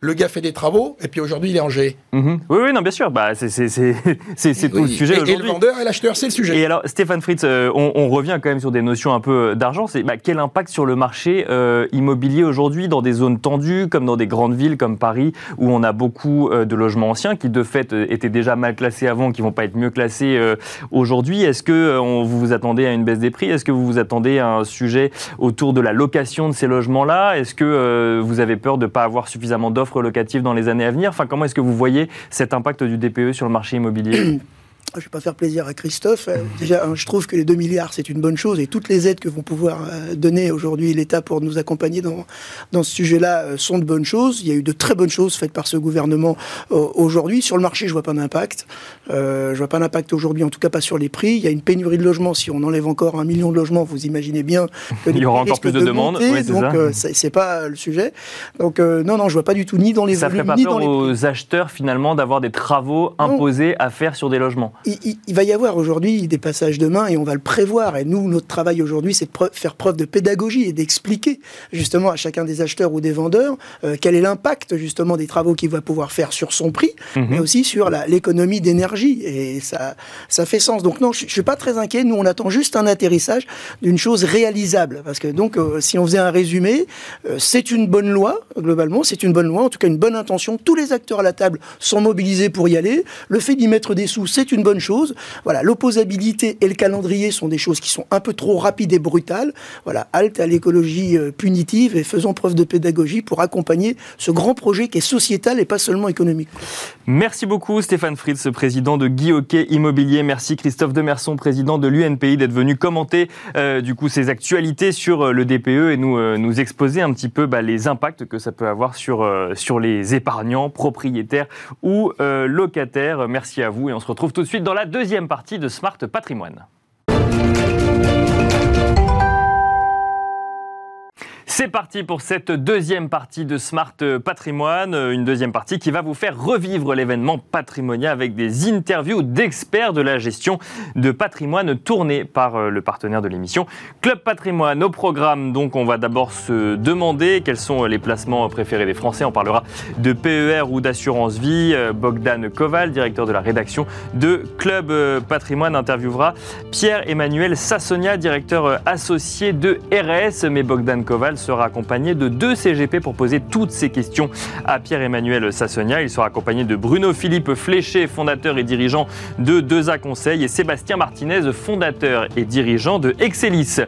le gars fait des travaux, et puis aujourd'hui, il est en G. Mhm. Oui, oui, non, bien sûr. Bah, c'est (laughs) tout le sujet aujourd'hui. Et le vendeur et l'acheteur, c'est le sujet. Et alors, Stéphane Fritz, euh, on, revient quand même sur des notions un peu d'argent. C'est bah, quel impact sur le marché euh, immobilier aujourd'hui dans des zones tendues, comme dans des grandes villes comme Paris, où on a beaucoup euh, de logements anciens qui, de fait, étaient déjà mal classés avant, qui vont pas être mieux classés aujourd'hui? Est-ce que vous vous attendez à une baisse des prix? Est-ce que vous vous attendez à un sujet autour de la location de ces logements-là? Est-ce que vous avez peur de ne pas avoir suffisamment d'offres locative dans les années à venir. Enfin, comment est-ce que vous voyez cet impact du DPE sur le marché immobilier (clears throat) Je ne vais pas faire plaisir à Christophe. Euh, déjà, je trouve que les 2 milliards, c'est une bonne chose et toutes les aides que vont pouvoir euh, donner aujourd'hui l'État pour nous accompagner dans, dans ce sujet-là euh, sont de bonnes choses. Il y a eu de très bonnes choses faites par ce gouvernement aujourd'hui. Sur le marché, je ne vois pas d'impact. Euh, je vois pas d'impact aujourd'hui, en tout cas pas sur les prix. Il y a une pénurie de logements. Si on enlève encore un million de logements, vous imaginez bien que (laughs) il y aura encore plus de, demandes. donc c'est pas le sujet. Donc non, non, je vois pas du tout ni dans les ça volumes, ferait pas peur aux acheteurs finalement d'avoir des travaux imposés à faire sur des logements il, va y avoir aujourd'hui des passages de main et on va le prévoir. Et nous, notre travail aujourd'hui, c'est de faire preuve de pédagogie et d'expliquer justement à chacun des acheteurs ou des vendeurs euh, quel est l'impact justement des travaux qu'il va pouvoir faire sur son prix, mhm. mais aussi sur l'économie d'énergie. Et ça, ça fait sens. Donc non, je, ne suis pas très inquiet. Nous, on attend juste un atterrissage d'une chose réalisable. Parce que donc, euh, si on faisait un résumé, euh, c'est une bonne loi, globalement, c'est une bonne loi, en tout cas une bonne intention. Tous les acteurs à la table sont mobilisés pour y aller. Le fait d'y mettre des sous, c'est une bonne chose. Voilà, l'opposabilité et le calendrier sont des choses qui sont un peu trop rapides et brutales. Voilà, halte à l'écologie euh, punitive et faisons preuve de pédagogie pour accompagner ce grand projet qui est sociétal et pas seulement économique. Merci beaucoup Stéphane Fritz, président de Guy Hockey Immobilier. Merci Christophe Demerson, président de l'UNPI, d'être venu commenter euh, du coup ces actualités sur euh, le DPE et nous, nous exposer un petit peu bah, les impacts que ça peut avoir sur, sur les épargnants, propriétaires ou locataires. Merci à vous et on se retrouve tout de suite suite dans la deuxième partie de Smart Patrimoine. C'est parti pour cette deuxième partie de Smart Patrimoine, une deuxième partie qui va vous faire revivre l'événement patrimonial avec des interviews d'experts de la gestion de patrimoine tournés par euh, le partenaire de l'émission Club Patrimoine. Au programme, donc, on va d'abord se demander quels sont les placements préférés des Français. On parlera de PER ou d'assurance vie. Euh, Bogdan Koval, directeur de la rédaction de Club euh, Patrimoine, interviewera Pierre-Emmanuel Sassonia, directeur associé de RS. Mais Bogdan Koval sera accompagné de deux CGP pour poser toutes ces questions à Pierre-Emmanuel Sassonia. Il sera accompagné de Bruno Philippe Fléché, fondateur et dirigeant de Deza Conseil, et Sébastien Martinez, fondateur et dirigeant de Excelis.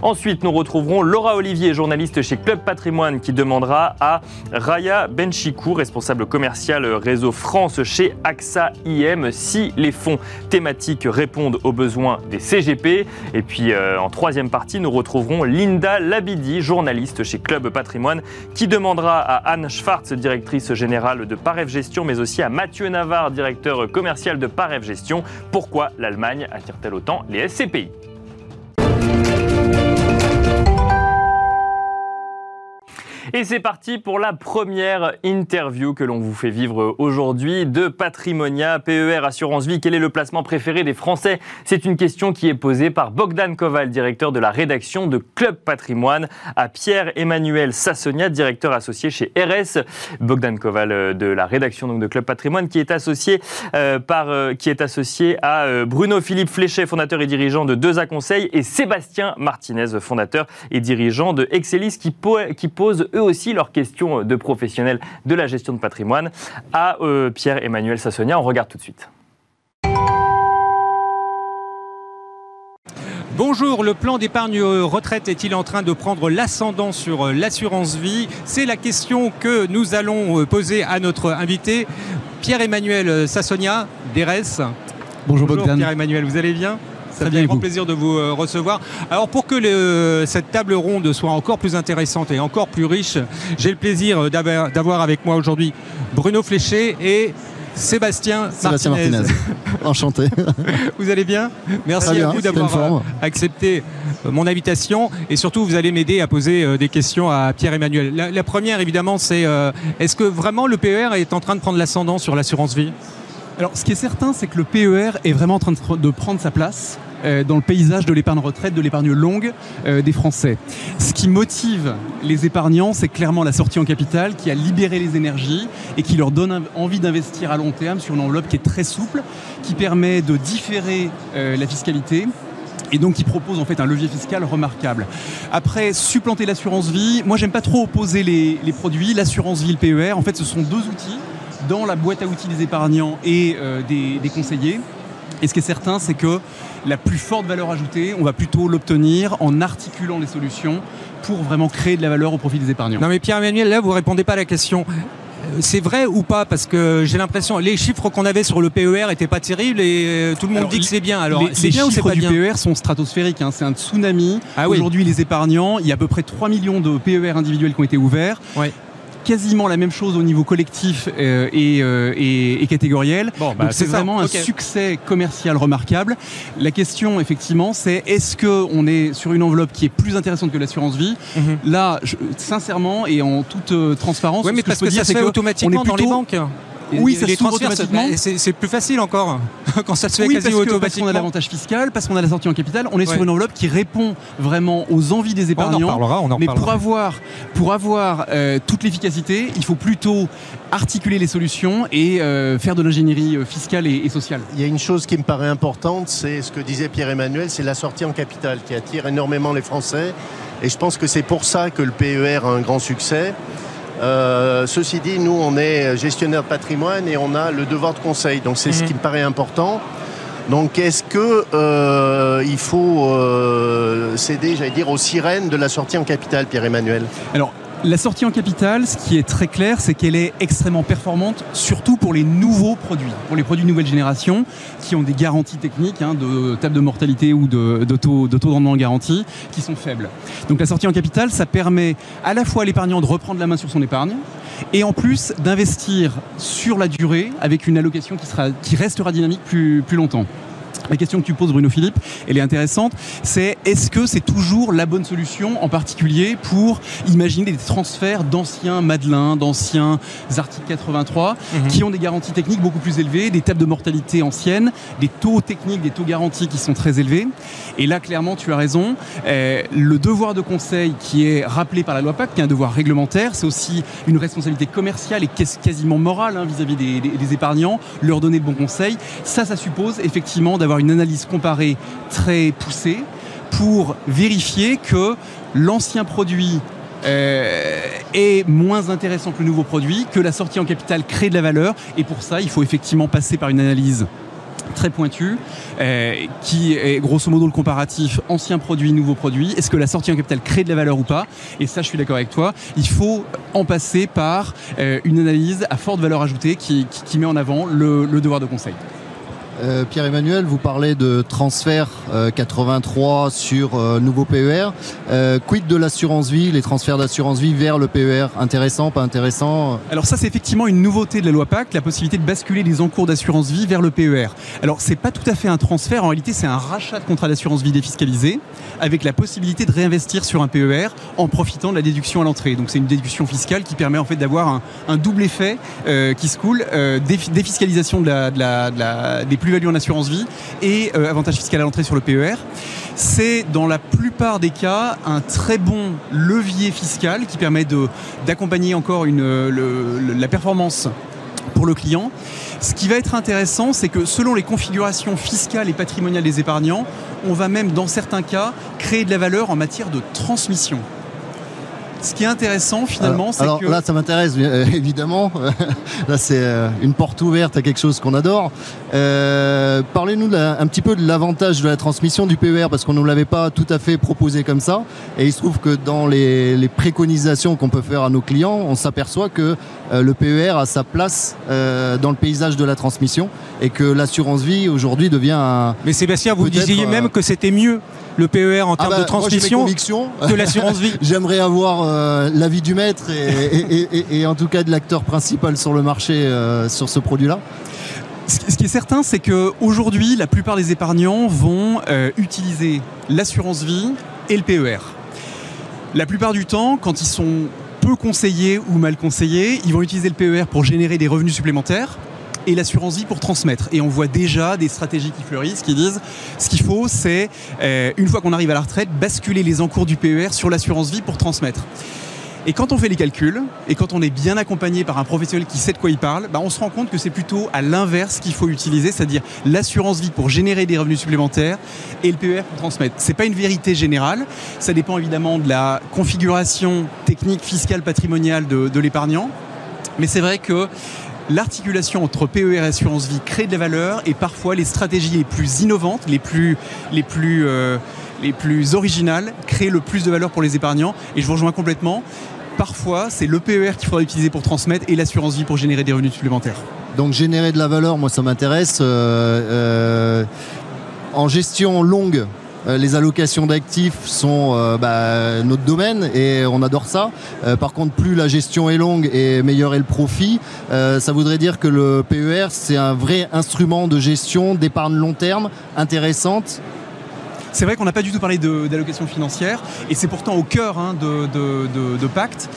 Ensuite, nous retrouverons Laura Olivier, journaliste chez Club Patrimoine, qui demandera à Raya Benchikou, responsable commercial réseau France chez AXA IM, si les fonds thématiques répondent aux besoins des CGP. Et puis, euh, en troisième partie, nous retrouverons Linda Labidi, journaliste chez Club Patrimoine, qui demandera à Anne Schwartz, directrice générale de Parev Gestion, mais aussi à Mathieu Navarre, directeur commercial de Parev Gestion, pourquoi l'Allemagne attire-t-elle autant les SCPI Et c'est parti pour la première interview que l'on vous fait vivre aujourd'hui de Patrimonia, PER, Assurance Vie. Quel est le placement préféré des Français? C'est une question qui est posée par Bogdan Koval, directeur de la rédaction de Club Patrimoine, à Pierre-Emmanuel Sassonia, directeur associé chez RS. Bogdan Koval euh, de la rédaction donc, de Club Patrimoine, qui est associé, euh, par, euh, qui est associé à Bruno Philippe Fléchet, fondateur et dirigeant de Deux Conseil, et Sébastien Martinez, fondateur et dirigeant de Excelis, qui, po qui pose aussi leurs questions de professionnels de la gestion de patrimoine à euh, Pierre-Emmanuel Sassonia. On regarde tout de suite. Bonjour, le plan d'épargne retraite est-il en train de prendre l'ascendant sur euh, l'assurance vie? C'est la question que nous allons euh, poser à notre invité, Pierre-Emmanuel Sassonia, d'ERES. Bonjour, Bonjour. Pierre-Emmanuel, vous allez bien? Ça Très fait bien, un grand vous plaisir de vous euh, recevoir. Alors pour que le- cette table ronde soit encore plus intéressante et encore plus riche, j'ai le plaisir d'avoir d'avoir avec moi aujourd'hui Bruno Fléché et Sébastien, Sébastien Martinez. (laughs) Enchanté. (laughs) Vous allez bien? Merci à vous d'avoir euh, accepté euh, mon invitation et surtout vous allez m'aider à poser euh, des questions à Pierre-Emmanuel. La, la première évidemment c'est euh, est-ce que vraiment le PER est en train de prendre l'ascendant sur l'assurance vie? Alors, ce qui est certain, c'est que le PER est vraiment en train de, prendre sa place euh, dans le paysage de l'épargne retraite, de l'épargne longue euh, des Français. Ce qui motive les épargnants, c'est clairement la sortie en capital qui a libéré les énergies et qui leur donne envie d'investir à long terme sur une enveloppe qui est très souple, qui permet de différer euh, la fiscalité et donc qui propose en fait un levier fiscal remarquable. Après, supplanter l'assurance vie, moi j'aime pas trop opposer les, les produits, l'assurance vie, le PER, en fait ce sont deux outils dans la boîte à outils des épargnants et euh, des, des conseillers. Et ce qui est certain, c'est que la plus forte valeur ajoutée, on va plutôt l'obtenir en articulant les solutions pour vraiment créer de la valeur au profit des épargnants. Non mais Pierre-Emmanuel là vous répondez pas à la question. Euh, C'est vrai ou pas? Parce que j'ai l'impression les chiffres qu'on avait sur le PER étaient pas terribles et euh, tout le monde Alors, dit que c'est bien. Alors les, c'est les bien ou c'est chiffres pas du bien? PER sont stratosphériques, hein, c'est un tsunami. Ah oui. Aujourd'hui, les épargnants, il y a à peu près 3 millions de PER individuels qui ont été ouverts. Ouais. Quasiment la même chose au niveau collectif euh, et, euh, et- et catégoriel. Bon, bah, Donc c'est vraiment un succès commercial remarquable. La question, effectivement, c'est est-ce qu'on est sur une enveloppe qui est plus intéressante que l'assurance vie? Mhm. Là, je- sincèrement et en toute euh, transparence, mais ce que parce je peux que dire, ça se c'est fait automatiquement on est dans les banques. Oui, ça les se s'ouvre transferts, c'est- automatiquement. plus facile encore (laughs) quand ça se fait Oui, quasi parce que- parce qu'on a automatiquement. l'avantage fiscal, parce qu'on a la sortie en capital, on est sur une enveloppe qui répond vraiment aux envies des on en épargnants. reparlera, on en Mais pour avoir, pour avoir euh, toute l'efficacité, il faut plutôt articuler les solutions et euh, faire de l'ingénierie euh, fiscale et, et sociale. Il y a une chose qui me paraît importante, c'est ce que disait Pierre-Emmanuel, c'est la sortie en capital qui attire énormément les Français. Et je pense que c'est pour ça que le PER a un grand succès. Euh, ceci dit, nous, on est gestionnaire de patrimoine et on a le devoir de conseil. Donc c'est ce Mhm. qui me paraît important. Donc est-ce que euh, il faut euh, céder, j'allais dire, aux sirènes de la sortie en capital, Pierre-Emmanuel? La sortie en capital, ce qui est très clair, c'est qu'elle est extrêmement performante, surtout pour les nouveaux produits, pour les produits nouvelle génération, qui ont des garanties techniques hein, de table de mortalité ou de, de, taux, de de rendement garanti, qui sont faibles. Donc la sortie en capital, ça permet à la fois à l'épargnant de reprendre la main sur son épargne, et en plus d'investir sur la durée avec une allocation qui, restera dynamique plus longtemps. La question que tu poses, Bruno Philippe, elle est intéressante. C'est est-ce que c'est toujours la bonne solution, en particulier pour imaginer des transferts d'anciens Madelin, d'anciens articles 83, Mhm. qui ont des garanties techniques beaucoup plus élevées, des tables de mortalité anciennes, des taux techniques, des taux garantis qui sont très élevés? Et là, clairement, tu as raison. Euh, le devoir de conseil qui est rappelé par la loi PAC, qui est un devoir réglementaire, c'est aussi une responsabilité commerciale et quas- quasiment morale hein, vis-à-vis des, des- des épargnants, leur donner de bons conseils. Ça, ça suppose effectivement d'avoir une analyse comparée très poussée pour vérifier que l'ancien produit euh, est moins intéressant que le nouveau produit, que la sortie en capital crée de la valeur. Et pour ça, il faut effectivement passer par une analyse très pointue, euh, qui est grosso modo le comparatif ancien produit, nouveau produit. Est-ce que la sortie en capital crée de la valeur ou pas? Et ça, je suis d'accord avec toi. Il faut en passer par euh, une analyse à forte valeur ajoutée qui, met en avant le devoir de conseil. Euh, Pierre-Emmanuel, vous parlez de transfert euh, 83 sur euh, nouveau PER. Euh, quid de l'assurance vie, les transferts d'assurance vie vers le PER Intéressant, pas intéressant? Alors ça, c'est effectivement une nouveauté de la loi PAC, la possibilité de basculer les encours d'assurance vie vers le PER. Alors c'est pas tout à fait un transfert, en réalité c'est un rachat de contrat d'assurance vie défiscalisé, avec la possibilité de réinvestir sur un PER en profitant de la déduction à l'entrée. Donc c'est une déduction fiscale qui permet en fait d'avoir un, double effet euh, qui se coule, euh, défi- défiscalisation des plus-values en assurance vie et euh, avantage fiscal à l'entrée sur le PER. C'est dans la plupart des cas un très bon levier fiscal qui permet d'accompagner encore le- la performance pour le client. Ce qui va être intéressant, c'est que selon les configurations fiscales et patrimoniales des épargnants, on va même dans certains cas créer de la valeur en matière de transmission. Ce qui est intéressant finalement, c'est alors que... là, ça m'intéresse euh, évidemment. (laughs) là, c'est euh, une porte ouverte à quelque chose qu'on adore. Euh, Parlez-nous un petit peu de l'avantage de la transmission du PER parce qu'on ne l'avait pas tout à fait proposé comme ça. Et il se trouve que dans les, les préconisations qu'on peut faire à nos clients, on s'aperçoit que le PER a sa place euh, dans le paysage de la transmission et que l'assurance vie aujourd'hui devient un. Mais Sébastien, vous disiez euh, même que c'était mieux le PER en Ah termes bah, de mes transmission que l'assurance vie. (laughs) J'aimerais avoir euh, l'avis du maître et, et- et- et en tout cas de l'acteur principal sur le marché euh, sur ce produit-là. Ce ce qui est certain, c'est qu'aujourd'hui, la plupart des épargnants vont euh, utiliser l'assurance vie et le PER. La plupart du temps, quand ils sont peu conseillés ou mal conseillés, ils vont utiliser le PER pour générer des revenus supplémentaires et l'assurance vie pour transmettre. Et on voit déjà des stratégies qui fleurissent qui disent ce qu'il faut, c'est, euh, une fois qu'on arrive à la retraite, basculer les encours du PER sur l'assurance vie pour transmettre. Et quand on fait les calculs, et quand on est bien accompagné par un professionnel qui sait de quoi il parle, bah on se rend compte que c'est plutôt à l'inverse qu'il faut utiliser, c'est-à-dire l'assurance vie pour générer des revenus supplémentaires et le PER pour transmettre. C'est pas une vérité générale, ça dépend évidemment de la configuration technique, fiscale, patrimoniale de, l'épargnant, mais c'est vrai que l'articulation entre PER et assurance vie crée de la valeur et parfois les stratégies les plus innovantes, les plus, les plus, euh, les plus originales créent le plus de valeur pour les épargnants. Et je vous rejoins complètement. Parfois, c'est le PER qu'il faudra utiliser pour transmettre et l'assurance vie pour générer des revenus supplémentaires. Donc générer de la valeur, moi ça m'intéresse. Euh, euh, en gestion longue, euh, les allocations d'actifs sont bah, notre domaine et on adore ça. Par contre, plus la gestion est longue et meilleur est le profit, ça voudrait dire que le PER c'est un vrai instrument de gestion d'épargne long terme intéressante C'est vrai qu'on n'a pas du tout parlé d'allocation financière et c'est pourtant au cœur hein, de, Pacte.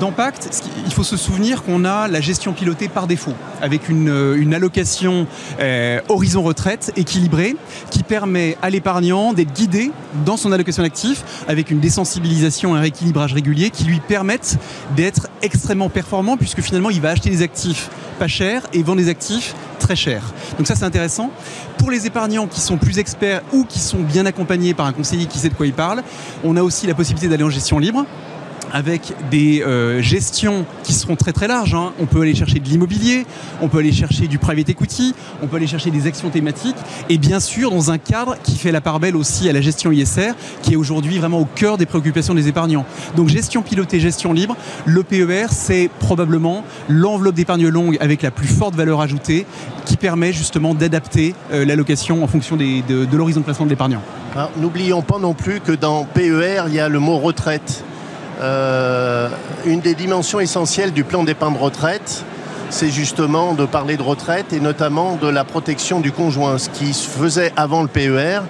Dans Pacte, il faut se souvenir qu'on a la gestion pilotée par défaut avec une, euh, allocation euh, horizon retraite équilibrée qui permet à l'épargnant d'être guidé dans son allocation d'actifs avec une désensibilisation et un rééquilibrage régulier qui lui permettent d'être extrêmement performant puisque finalement il va acheter des actifs pas chers et vendre des actifs chers. Donc ça c'est intéressant. Pour les épargnants qui sont plus experts ou qui sont bien accompagnés par un conseiller qui sait de quoi il parle, on a aussi la possibilité d'aller en gestion libre avec des euh, gestions qui seront très très larges. hein. On peut aller chercher de l'immobilier, on peut aller chercher du private equity, on peut aller chercher des actions thématiques, et bien sûr dans un cadre qui fait la part belle aussi à la gestion ISR, qui est aujourd'hui vraiment au cœur des préoccupations des épargnants. Donc gestion pilotée, gestion libre, le PER, c'est probablement l'enveloppe d'épargne longue avec la plus forte valeur ajoutée, qui permet justement d'adapter euh, l'allocation en fonction de, de l'horizon de placement de l'épargnant. Alors, N'oublions pas non plus que dans PER, il y a le mot retraite. Euh, une des dimensions essentielles du plan d'épargne retraite, c'est justement de parler de retraite et notamment de la protection du conjoint, ce qui se faisait avant le PER.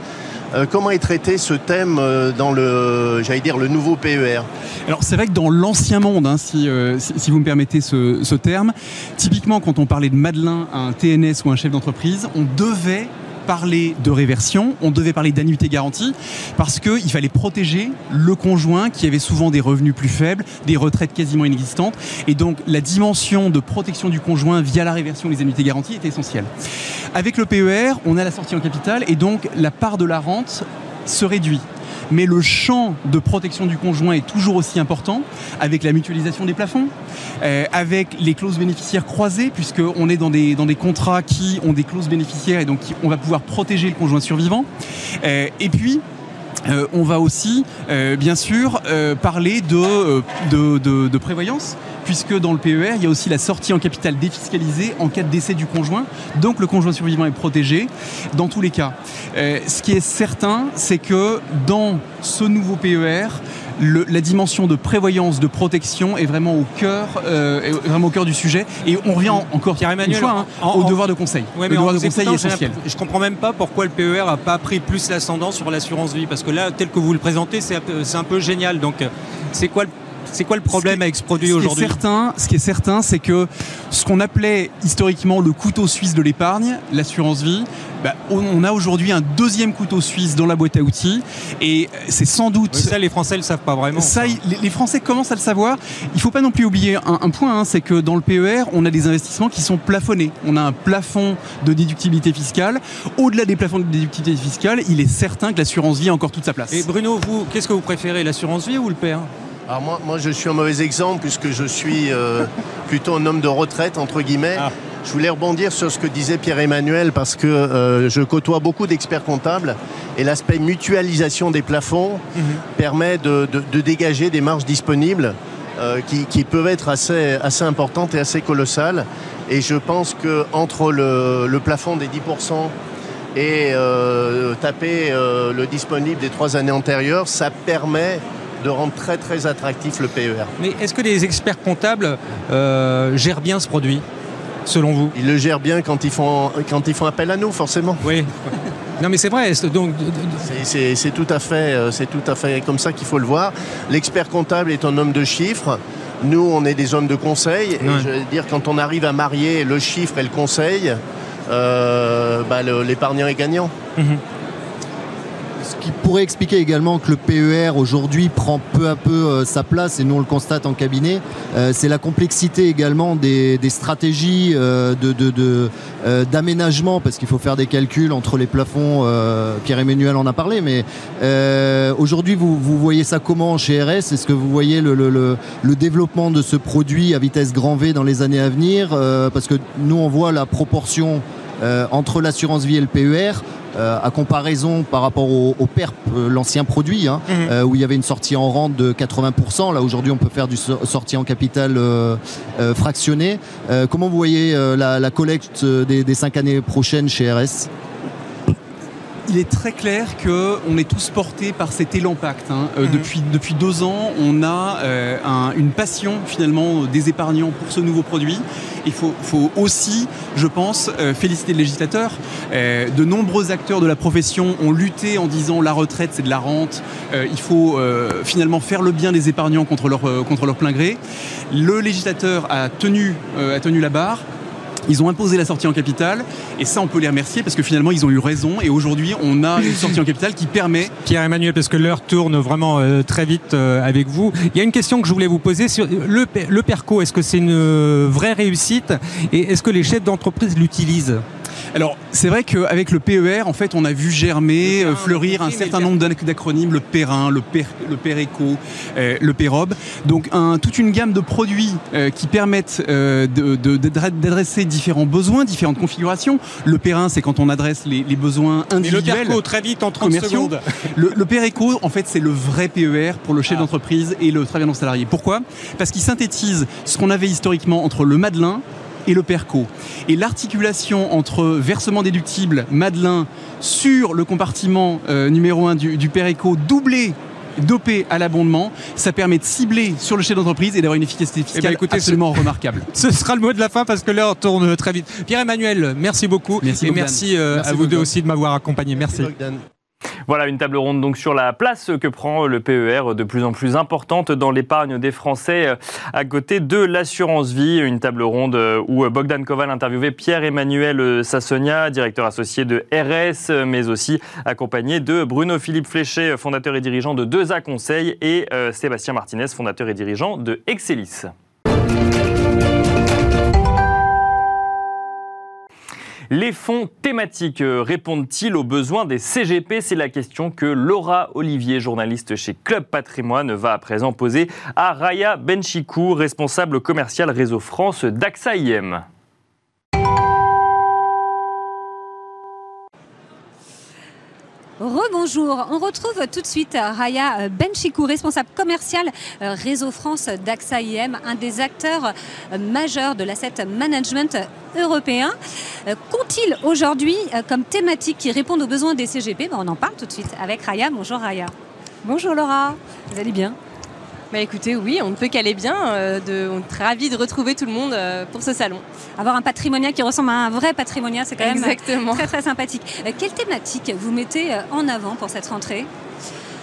Euh, comment est traité ce thème euh, dans le, j'allais dire, le nouveau PER Alors c'est vrai que dans l'ancien monde, hein, si, si, vous me permettez ce, terme, typiquement quand on parlait de Madelin, un TNS ou un chef d'entreprise, on devait parler de réversion, on devait parler d'annuité garantie, parce qu'il fallait protéger le conjoint qui avait souvent des revenus plus faibles, des retraites quasiment inexistantes, et donc la dimension de protection du conjoint via la réversion des annuités garanties était essentielle. Avec le PER, on a la sortie en capital, et donc la part de la rente se réduit mais le champ de protection du conjoint est toujours aussi important, avec la mutualisation des plafonds, euh, avec les clauses bénéficiaires croisées, puisqu'on est dans des, contrats qui ont des clauses bénéficiaires et donc on va pouvoir protéger le conjoint survivant. Euh, et puis, euh, on va aussi, euh, bien sûr, euh, parler de, de, prévoyance, puisque dans le PER, il y a aussi la sortie en capital défiscalisée en cas de décès du conjoint. Donc le conjoint survivant est protégé dans tous les cas. Ce qui est certain, c'est que dans ce nouveau PER, le- la dimension de prévoyance, de protection est vraiment au cœur, euh, est vraiment au cœur du sujet. Et on revient en- encore une Pierre-Emmanuel, fois hein, en- au en- devoir de conseil. Ouais, le mais en devoir de vous conseil est écoutant, j'ai essentiel. l'impression- Je comprends même pas pourquoi le PER a pas pris plus l'ascendant sur l'assurance vie, parce que là, tel que vous le présentez, c'est un peu- c'est un peu génial. Donc, euh, c'est quoi le c'est quoi le problème avec ce produit aujourd'hui certain, ce qui est certain, c'est que ce qu'on appelait historiquement le couteau suisse de l'épargne, l'assurance vie, bah, on a aujourd'hui un deuxième couteau suisse dans la boîte à outils, et c'est sans doute Ça, les Français le savent pas vraiment. ça, il- les, les Français commencent à le savoir. Il faut pas non plus oublier un, un point, hein, c'est que dans le PER, on a des investissements qui sont plafonnés. On a un plafond de déductibilité fiscale. Au-delà des plafonds de déductibilité fiscale, il est certain que l'assurance vie a encore toute sa place. Et Bruno, vous, qu'est-ce que vous préférez, l'assurance vie ou le PER Alors moi, moi, je suis un mauvais exemple puisque je suis euh, plutôt un homme de retraite, entre guillemets. Ah. Je voulais rebondir sur ce que disait Pierre-Emmanuel parce que euh, je côtoie beaucoup d'experts comptables et l'aspect mutualisation des plafonds permet de, de- de dégager des marges disponibles euh, qui, qui peuvent être assez, assez importantes et assez colossales. Et je pense qu'entre le, le plafond des 10% et euh, taper le disponible des trois années antérieures, ça permet de rendre très très attractif le PER. Mais est-ce que les experts comptables euh, gèrent bien ce produit, selon vous? Ils le gèrent bien quand ils font, quand ils font appel à nous, forcément. Oui. (laughs) Non, mais c'est vrai. c'est- Donc, C'est- tout, à fait, euh, c'est tout à fait comme ça qu'il faut le voir. L'expert comptable est un homme de chiffres. Nous, on est des hommes de conseil. Et Ouais. je veux dire, quand on arrive à marier le chiffre et le conseil, euh, bah, l'épargnant est gagnant. Ce qui pourrait expliquer également que le PER aujourd'hui prend peu à peu euh, sa place, et nous on le constate en cabinet, euh, c'est la complexité également des, stratégies euh, d'aménagement, parce qu'il faut faire des calculs entre les plafonds, Pierre-Emmanuel en a parlé, mais aujourd'hui vous, vous voyez ça comment chez RS Est-ce que vous voyez le, développement de ce produit à vitesse grand V dans les années à venir? Parce que nous on voit la proportion entre l'assurance vie et le PER. Euh, à comparaison par rapport au, au PERP, euh, l'ancien produit, hein, euh, où il y avait une sortie en rente de 80%. Là, aujourd'hui, on peut faire du so- sortie en capital fractionné. Comment vous voyez la, la collecte des, des cinq années prochaines chez RS il est très clair que on est tous portés par cet élan pacte. hein. Euh, Mhm. depuis, depuis deux ans, on a euh, un- une passion finalement des épargnants pour ce nouveau produit. Il faut, faut aussi, je pense, euh, féliciter le législateur. De nombreux acteurs de la profession ont lutté en disant la retraite c'est de la rente. Il faut finalement faire le bien des épargnants contre leur, contre leur plein gré. Le législateur a tenu, a tenu la barre. Ils ont imposé la sortie en capital et ça on peut les remercier parce que finalement ils ont eu raison et aujourd'hui on a une (laughs) sortie en capital qui permet Pierre-Emmanuel, parce que l'heure tourne vraiment euh, très vite euh, avec vous. Il y a une question que je voulais vous poser sur le, Pe- le PERCO. Est-ce que c'est une euh, vraie réussite? Et est-ce que les chefs d'entreprise l'utilisent? Alors, c'est vrai qu'avec le PER, en fait, on a vu germer, Le euh, PER, fleurir un certain mais nombre d'ac- d'acronymes, le PERIN, le, PER, le PERECO, euh, le PEROB. Donc, un- toute une gamme de produits euh, qui permettent euh, de- de- d'adre- d'adresser différents besoins, différentes configurations. Le PERIN, c'est quand on adresse les, les besoins Et le individuels. perco, très vite, en 30 commerciaux. secondes. Le, le PERECO, en fait, c'est le vrai PER pour le chef Ah. d'entreprise et le travailleur non salarié. Pourquoi Parce qu'il synthétise ce qu'on avait historiquement entre le Madelin et le PERCO. Et l'articulation entre versement déductible Madelin sur le compartiment euh, numéro 1 du, du PERECO doublé dopé à l'abondement, ça permet de cibler sur le chef d'entreprise et d'avoir une efficacité fiscale Eh ben, écoutez, absolument remarquable. (laughs) Ce sera le mot de la fin parce que l'heure tourne très vite. Pierre-Emmanuel, merci beaucoup. Merci, et merci, euh, Merci, à vous deux aussi de m'avoir accompagné. Merci. Voilà une table ronde donc sur la place que prend le PER de plus en plus importante dans l'épargne des Français euh, à côté de l'assurance vie. Une table ronde euh, où Bogdan Koval interviewait Pierre-Emmanuel euh, Sassonia, directeur associé de RS, mais aussi accompagné de Bruno Philippe Fléchet, fondateur et dirigeant de 2A Conseil et Sébastien Martinez, fondateur et dirigeant de Excelis. Les fonds thématiques euh, répondent-ils aux besoins des CGP C'est la question que Laura Olivier, journaliste chez Club Patrimoine, va à présent poser à Raya Benchikou, responsable commercial réseau France d'AXA IM. Rebonjour, on retrouve tout de suite Raya Benchikou, responsable commercial euh, Réseau France d'AXA IM, un des acteurs euh, majeurs de l'asset management européen. Euh, Qu'ont-ils aujourd'hui euh, comme thématique qui répondent aux besoins des CGP Ben, On en parle tout de suite avec Raya. Bonjour Raya. Bonjour Laura. Vous allez bien? Bah écoutez, oui, on ne peut qu'aller bien. euh, de, on est ravis de retrouver tout le monde euh, pour ce salon. Avoir un patrimonia qui ressemble à un vrai patrimonia, c'est quand même Exactement. très très sympathique. Euh, Quelle thématique vous mettez euh, en avant pour cette rentrée?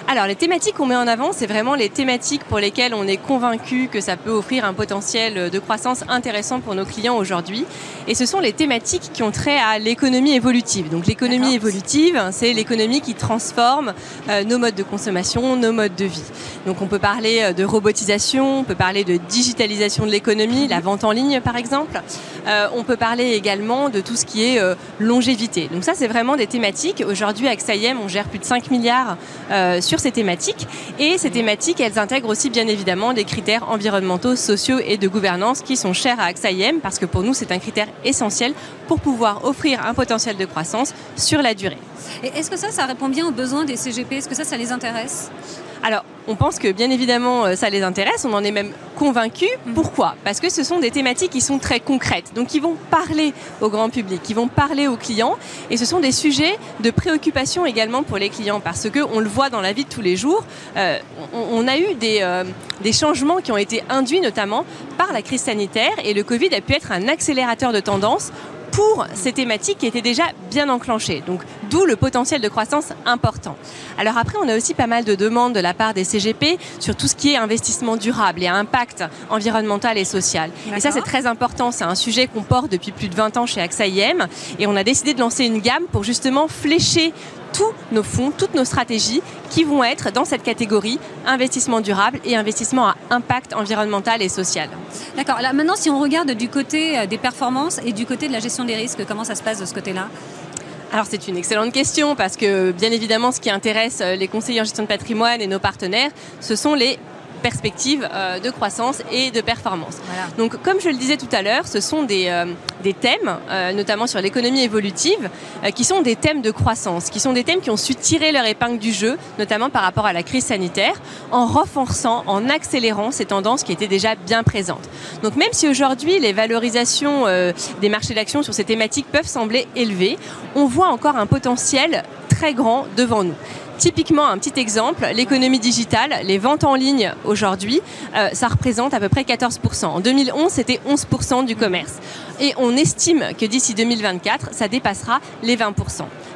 Alors les thématiques qu'on met en avant, c'est vraiment les thématiques pour lesquelles on est convaincu que ça peut offrir un potentiel de croissance intéressant pour nos clients aujourd'hui. Et ce sont les thématiques qui ont trait à l'économie évolutive. Donc l'économie évolutive, c'est l'économie qui transforme euh, nos modes de consommation, nos modes de vie. Donc on peut parler euh, de robotisation, on peut parler de digitalisation de l'économie, la vente en ligne par exemple. Euh, on peut parler également de tout ce qui est euh, longévité. Donc ça, c'est vraiment des thématiques. Aujourd'hui, avec SAIEM, on gère plus de 5 milliards euh, ces thématiques. Et ces thématiques, elles intègrent aussi bien évidemment des critères environnementaux, sociaux et de gouvernance qui sont chers à AXA IM parce que pour nous, c'est un critère essentiel pour pouvoir offrir un potentiel de croissance sur la durée. Est-ce que ça, ça répond bien aux besoins des CGP Est-ce que ça, ça les intéresse? Alors, on pense que bien évidemment euh, ça les intéresse, on en est même convaincu. Pourquoi? Parce que ce sont des thématiques qui sont très concrètes, donc qui vont parler au grand public, qui vont parler aux clients, et ce sont des sujets de préoccupation également pour les clients, parce que on le voit dans la vie de tous les jours, euh, on, on a eu des, euh, des changements qui ont été induits notamment par la crise sanitaire, et le Covid a pu être un accélérateur de tendance pour ces thématiques qui étaient déjà bien enclenchées. Donc, d'où le potentiel de croissance important. Alors après, on a aussi pas mal de demandes de la part des CGP sur tout ce qui est investissement durable et impact environnemental et social. Et ça, c'est très important. C'est un sujet qu'on porte depuis plus de 20 ans chez AXA IM. Et on a décidé de lancer une gamme pour justement flécher tous nos fonds, toutes nos stratégies qui vont être dans cette catégorie investissement durable et investissement à impact environnemental et social. D'accord. Là, maintenant, si on regarde du côté euh, des performances et du côté de la gestion des risques, comment ça se passe de ce côté-là? Alors c'est une excellente question parce que bien évidemment ce qui intéresse euh, les conseillers en gestion de patrimoine et nos partenaires, ce sont les perspectives euh, de croissance et de performance. Voilà. Donc comme je le disais tout à l'heure, ce sont des, euh, des thèmes, euh, notamment sur l'économie évolutive, qui sont des thèmes de croissance, qui sont des thèmes qui ont su tirer leur épingle du jeu, notamment par rapport à la crise sanitaire, en renforçant, en accélérant ces tendances qui étaient déjà bien présentes. Donc même si aujourd'hui les valorisations des marchés d'actions sur ces thématiques peuvent sembler élevées, on voit encore un potentiel très grand devant nous. Typiquement, un petit exemple, l'économie digitale, les ventes en ligne aujourd'hui, euh, ça représente à peu près 14%. En 2011, c'était 11% du commerce. Et on estime que d'ici 2024, ça dépassera les 20%.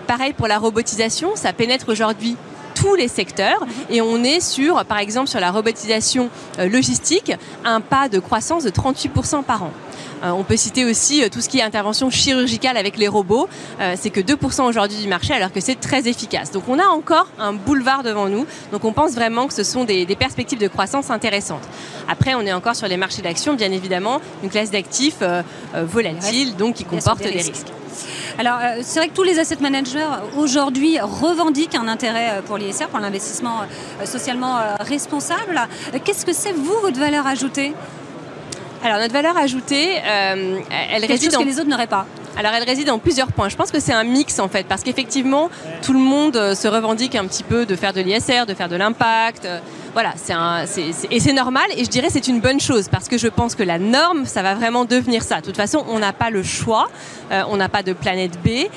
Pareil pour la robotisation, ça pénètre aujourd'hui tous les secteurs et on est sur, par exemple, sur la robotisation euh, logistique, un pas de croissance de 38% par an. Euh, on peut citer aussi euh, tout ce qui est intervention chirurgicale avec les robots. Euh, c'est que 2% aujourd'hui du marché alors que c'est très efficace. Donc on a encore un boulevard devant nous. Donc on pense vraiment que ce sont des, des perspectives de croissance intéressantes. Après, on est encore sur les marchés d'actions, bien évidemment, une classe d'actifs volatiles, donc qui comporte des des risques. Alors, c'est vrai que tous les asset managers aujourd'hui revendiquent un intérêt pour l'ISR, pour l'investissement socialement responsable. Qu'est-ce que c'est, vous, votre valeur ajoutée? Alors notre valeur ajoutée, euh, elle réside dans... que les autres n'auraient pas. Alors elle réside en plusieurs points. Je pense que c'est un mix en fait, parce qu'effectivement, tout le monde euh, se revendique un petit peu de faire de l'ISR, de faire de l'impact. Euh, voilà, c'est un, et c'est normal. Et je dirais c'est une bonne chose parce que je pense que la norme, ça va vraiment devenir ça. De toute façon, on n'a pas le choix. Euh, on n'a pas de planète B.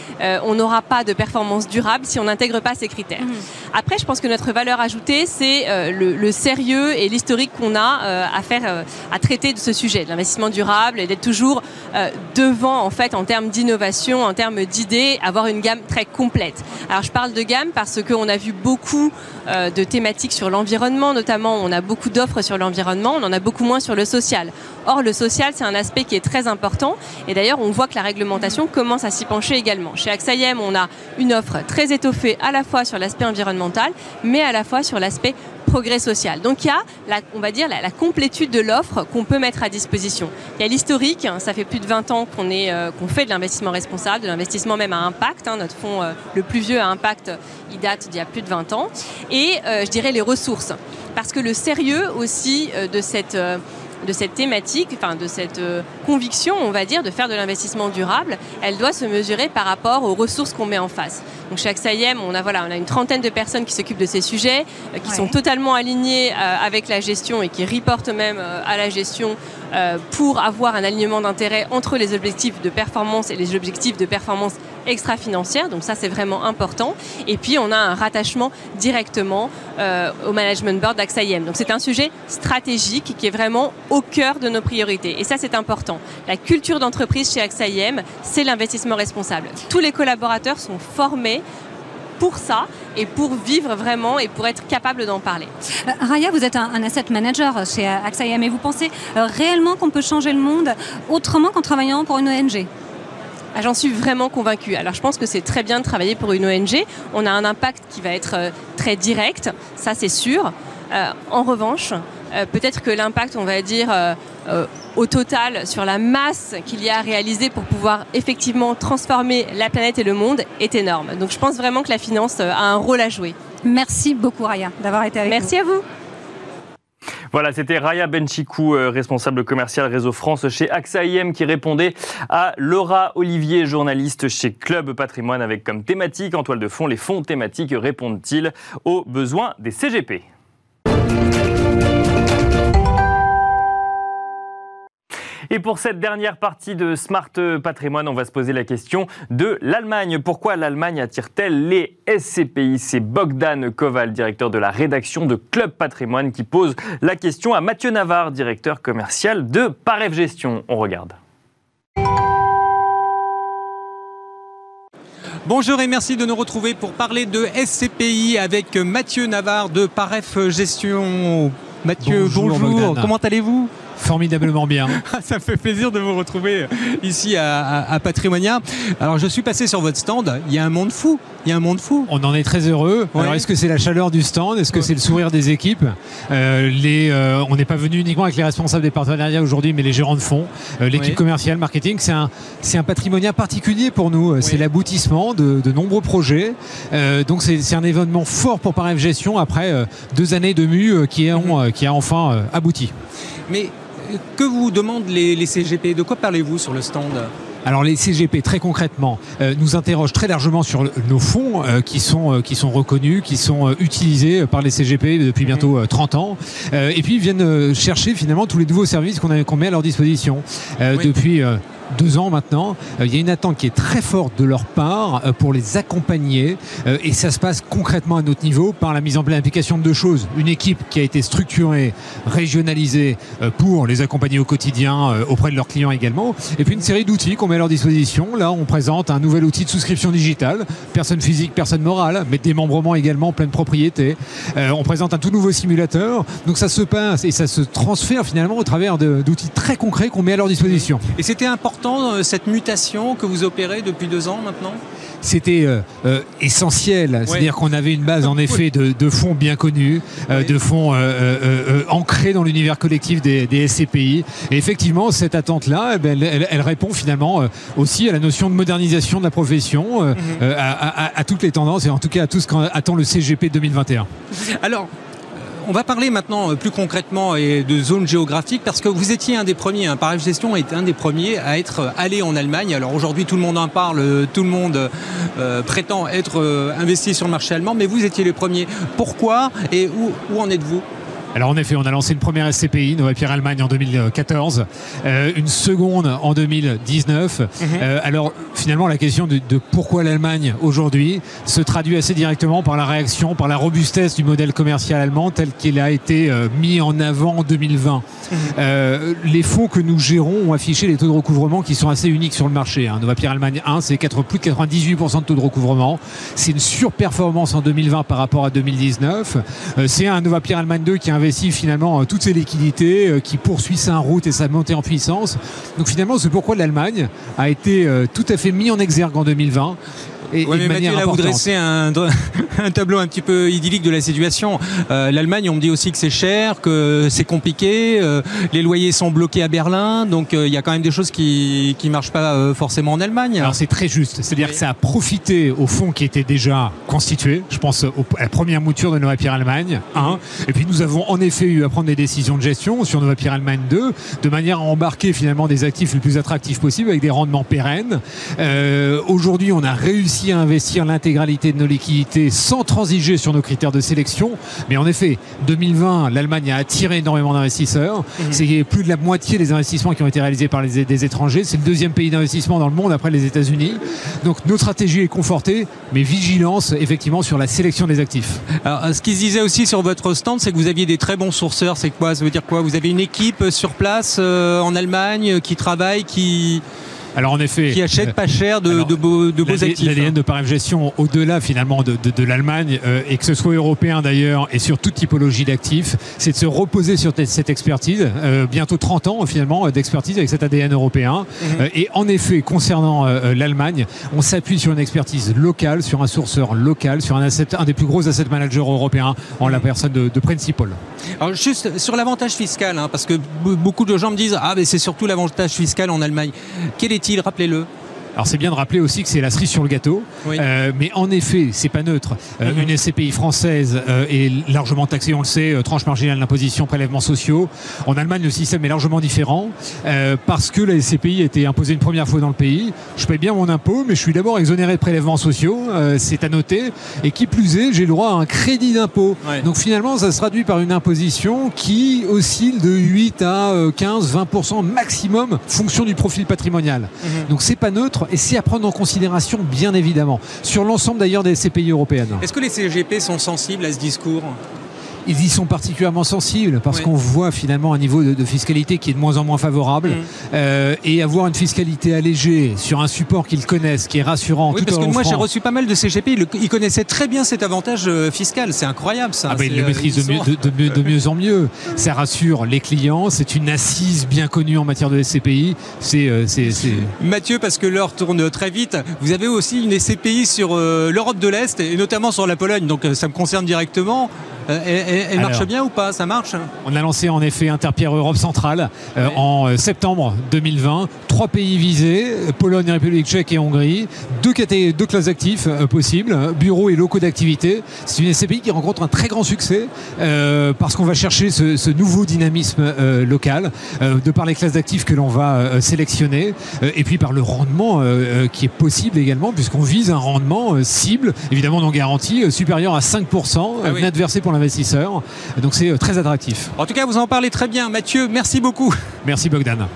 on n'aura pas de performance durable si on n'intègre pas ces critères. Mmh. Après, je pense que notre valeur ajoutée, c'est le, le, sérieux et l'historique qu'on a à faire, à traiter de ce sujet, de l'investissement durable et d'être toujours devant en fait en termes d'innovation, en termes d'idées, avoir une gamme très complète. Alors je parle de gamme parce qu'on a vu beaucoup euh, de thématiques sur l'environnement, notamment on a beaucoup d'offres sur l'environnement, on en a beaucoup moins sur le social. Or le social c'est un aspect qui est très important et d'ailleurs on voit que la réglementation commence à s'y pencher également. Chez AXAIM on a une offre très étoffée à la fois sur l'aspect environnemental mais à la fois sur l'aspect social. Donc il y a, la, on va dire, la, complétude de l'offre qu'on peut mettre à disposition. Il y a l'historique, hein, ça fait plus de 20 ans qu'on euh, qu'on fait de l'investissement responsable, de l'investissement même à impact. Hein. notre fonds euh, le plus vieux à impact, il date d'il y a plus de 20 ans. Et euh, je dirais les ressources. Parce que le sérieux aussi de cette de cette thématique, enfin de cette euh, conviction, on va dire, de faire de l'investissement durable, elle doit se mesurer par rapport aux ressources qu'on met en face. Donc chez AXAIM, on a voilà, on a une trentaine de personnes qui s'occupent de ces sujets, euh, qui sont totalement alignées euh, avec la gestion et qui reportent même à la gestion pour avoir un alignement d'intérêt entre les objectifs de performance et les objectifs de performance extra-financière, donc ça c'est vraiment important. Et puis on a un rattachement directement euh, au management board d'AXAIM. Donc c'est un sujet stratégique qui est vraiment au cœur de nos priorités. Et ça c'est important. La culture d'entreprise chez AXAIM, c'est l'investissement responsable. Tous les collaborateurs sont formés pour ça et pour vivre vraiment et pour être capable d'en parler. Euh, Raya, vous êtes un, asset manager chez AXAIM et vous pensez euh, réellement qu'on peut changer le monde autrement qu'en travaillant pour une ONG ah, j'en suis vraiment convaincue. Alors je pense que c'est très bien de travailler pour une ONG. On a un impact qui va être euh, très direct, ça c'est sûr. Euh, en revanche, euh, peut-être que l'impact, on va dire, au total sur la masse qu'il y a à réaliser pour pouvoir effectivement transformer la planète et le monde est énorme. Donc je pense vraiment que la finance a un rôle à jouer. Merci beaucoup Raya d'avoir été avec Merci nous. Merci à vous. Voilà, c'était Raya Benchikou, euh, responsable commercial Réseau France chez AXA IM, qui répondait à Laura Olivier, journaliste chez Club Patrimoine, avec comme thématique en toile de fond les fonds thématiques répondent-ils aux besoins des CGP Et pour cette dernière partie de Smart Patrimoine, on va se poser la question de l'Allemagne. Pourquoi l'Allemagne attire-t-elle les SCPI C'est Bogdan Koval, directeur de la rédaction de Club Patrimoine, qui pose la question à Mathieu Navarre, directeur commercial de Paref Gestion. On regarde. Bonjour et merci de nous retrouver pour parler de SCPI avec Mathieu Navarre de Paref Gestion. Mathieu, bonjour. Comment allez-vous? Formidablement bien. (laughs) Ça me fait plaisir de vous retrouver ici à, Patrimonia. Alors je suis passé sur votre stand, il y a un monde fou. Il y a un monde fou. On en est très heureux. Alors est-ce que c'est la chaleur du stand? Est-ce que c'est le sourire des équipes? Euh, les, euh, On n'est pas venu uniquement avec les responsables des partenariats aujourd'hui, mais les gérants de fonds, euh, l'équipe commerciale, marketing. C'est un, c'est un patrimonia particulier pour nous. C'est l'aboutissement de, de, nombreux projets. donc c'est, un événement fort pour Paref Gestion après deux années de mue qui, ont, qui a enfin abouti. Mais que vous demandent les, CGP De quoi parlez-vous sur le stand? Alors les CGP, très concrètement, euh, nous interrogent très largement sur nos fonds euh, qui, sont, euh, qui sont reconnus, qui sont utilisés par les CGP depuis bientôt 30 ans, et puis viennent chercher finalement tous les nouveaux services qu'on met à leur disposition. Depuis deux ans maintenant. Euh, il y a une attente qui est très forte de leur part euh, pour les accompagner euh, et ça se passe concrètement à notre niveau par la mise en place d'application de deux choses. Une équipe qui a été structurée, régionalisée pour les accompagner au quotidien auprès de leurs clients également et puis une série d'outils qu'on met à leur disposition. Là, on présente un nouvel outil de souscription digitale, personne physique, personne morale, mais démembrement également, pleine propriété. on présente un tout nouveau simulateur. Donc ça se passe et ça se transfère finalement au travers d'outils très concrets qu'on met à leur disposition. Et c'était important important euh, cette mutation que vous opérez depuis deux ans maintenant? C'était euh, euh, essentiel. C'est-à-dire qu'on avait une base en effet de, de fonds bien connus, euh, de fonds ancrés dans l'univers collectif des, des, SCPI. Et effectivement, cette attente-là, eh ben, elle, elle, répond finalement aussi à la notion de modernisation de la profession, mm -hmm. à, à, à, toutes les tendances et en tout cas à tout ce qu'attend le CGP 2021. Alors, on va parler maintenant euh, plus concrètement de zones géographiques parce que vous étiez un des premiers, un hein, Gestion est un des premiers à être euh, allé en Allemagne. Alors aujourd'hui tout le monde en parle, euh, tout le monde prétend être investi sur le marché allemand, mais vous étiez les premiers. Pourquoi et où en êtes-vous? Alors en effet, on a lancé une première SCPI, Nova Pierre Allemagne en 2014, euh, une seconde en 2019. Mm -hmm. euh, alors finalement, la question de, de pourquoi l'Allemagne aujourd'hui se traduit assez directement par la réaction, par la robustesse du modèle commercial allemand tel qu'il a été euh, mis en avant en 2020. Mm -hmm. les fonds que nous gérons ont affiché les taux de recouvrement qui sont assez uniques sur le marché. Hein. Nova Pierre Allemagne 1, c'est plus de 98% de taux de recouvrement. C'est une surperformance en 2020 par rapport à 2019. Euh, c'est un Nova Pierre Allemagne 2 qui a finalement euh, toutes ses liquidités, euh, qui poursuit sa route et sa montée en puissance. Donc finalement, c'est pourquoi l'Allemagne a été euh, tout à fait mis en exergue en 2020 et, ouais, et mais Mathieu, là, vous dressez un, (laughs) un, tableau un petit peu idyllique de la situation. Euh, L'Allemagne, on me dit aussi que c'est cher, que c'est compliqué, euh, les loyers sont bloqués à Berlin, donc euh, il y a quand même des choses qui ne marchent pas euh, forcément en Allemagne. Alors c'est très juste, c'est-à-dire oui. que ça a profité au fonds qui était déjà constitué, je pense au, à la première mouture de Nova Pierre Allemagne 1, et puis nous avons en effet eu à prendre des décisions de gestion sur Nova Pierre Allemagne 2, de manière à embarquer finalement des actifs les plus attractifs possibles avec des rendements pérennes. Euh, Aujourd'hui, on a réussi à investir l'intégralité de nos liquidités sans transiger sur nos critères de sélection. Mais en effet, 2020, l'Allemagne a attiré énormément d'investisseurs. Mmh. C'est plus de la moitié des investissements qui ont été réalisés par les, des étrangers. C'est le deuxième pays d'investissement dans le monde après les États-Unis. Donc notre stratégie est confortée, mais vigilance effectivement sur la sélection des actifs. Alors, ce qui se disait aussi sur votre stand, c'est que vous aviez des très bons sourceurs. C'est quoi? Ça veut dire quoi? Vous avez une équipe sur place euh, en Allemagne qui travaille, qui alors en effet, qui achète pas cher de, alors, de beaux, de beaux actifs. L'ADN de Paref Gestion, au-delà finalement de, de, de l'Allemagne, euh, et que ce soit européen d'ailleurs, et sur toute typologie d'actifs, c'est de se reposer sur cette expertise. Euh, bientôt 30 ans finalement d'expertise avec cet ADN européen. Mm -hmm. euh, et en effet, concernant euh, l'Allemagne, on s'appuie sur une expertise locale, sur un sourceur local, sur un, asset, un des plus gros asset managers européens, en la personne de, de Principal. Alors juste sur l'avantage fiscal, hein, parce que beaucoup de gens me disent ah mais c'est surtout l'avantage fiscal en Allemagne. Quel est-il Rappelez-le. Alors c'est bien de rappeler aussi que c'est la cerise sur le gâteau, oui. euh, mais en effet c'est pas neutre. Euh, -hmm. Une SCPI française euh, est largement taxée, on le sait, tranche marginale d'imposition, prélèvements sociaux. En Allemagne le système est largement différent parce que la SCPI a été imposée une première fois dans le pays. Je paye bien mon impôt, mais je suis d'abord exonéré de prélèvements sociaux, c'est à noter. Et qui plus est, j'ai le droit à un crédit d'impôt. Ouais. Donc finalement ça se traduit par une imposition qui oscille de 8 à 15, 20% maximum, fonction du profil patrimonial. Mm -hmm. Donc c'est pas neutre et c'est à prendre en considération, bien évidemment, sur l'ensemble d'ailleurs des CPI européennes. Est-ce que les CGP sont sensibles à ce discours? Ils y sont particulièrement sensibles parce oui. qu'on voit finalement un niveau de, de, fiscalité qui est de moins en moins favorable mmh. euh, et avoir une fiscalité allégée sur un support qu'ils connaissent, qui est rassurant. Oui, tout parce que moi j'ai reçu pas mal de CGP, ils, ils connaissaient très bien cet avantage euh, fiscal, c'est incroyable ça. Ah bah, ils le maîtrisent de, mieux, de, de, de, mieux en mieux. Ça rassure les clients, c'est une assise bien connue en matière de SCPI. C'est, euh, Mathieu, parce que l'heure tourne très vite, vous avez aussi une SCPI sur euh, l'Europe de l'Est et notamment sur la Pologne, donc ça me concerne directement. Euh, elle, elle marche bien ou pas? Ça marche? On a lancé en effet Interpierre Europe Centrale euh, ouais. en euh, septembre 2020. Trois pays visés Pologne, République tchèque et Hongrie. Deux, deux classes d'actifs euh, possibles bureaux et locaux d'activité. C'est une SCPI qui rencontre un très grand succès euh, parce qu'on va chercher ce, ce nouveau dynamisme euh, local de par les classes d'actifs que l'on va sélectionner et puis par le rendement qui est possible également puisqu'on vise un rendement cible, évidemment non garanti, supérieur à 5% ah oui. net versé pour l'investisseur. Donc c'est très attractif. En tout cas, vous en parlez très bien. Mathieu, merci beaucoup. Merci Bogdan.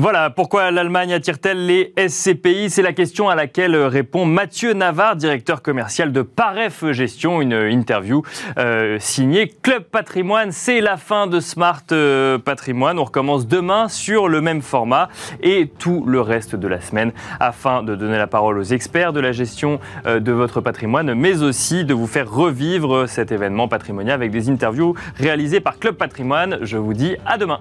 Voilà, pourquoi l'Allemagne attire-t-elle les SCPI C'est la question à laquelle répond Mathieu Navarre, directeur commercial de Paref Gestion, une interview euh, signée Club Patrimoine. C'est la fin de Smart euh, Patrimoine. On recommence demain sur le même format et tout le reste de la semaine afin de donner la parole aux experts de la gestion euh, de votre patrimoine, mais aussi de vous faire revivre cet événement patrimonial avec des interviews réalisées par Club Patrimoine. Je vous dis à demain.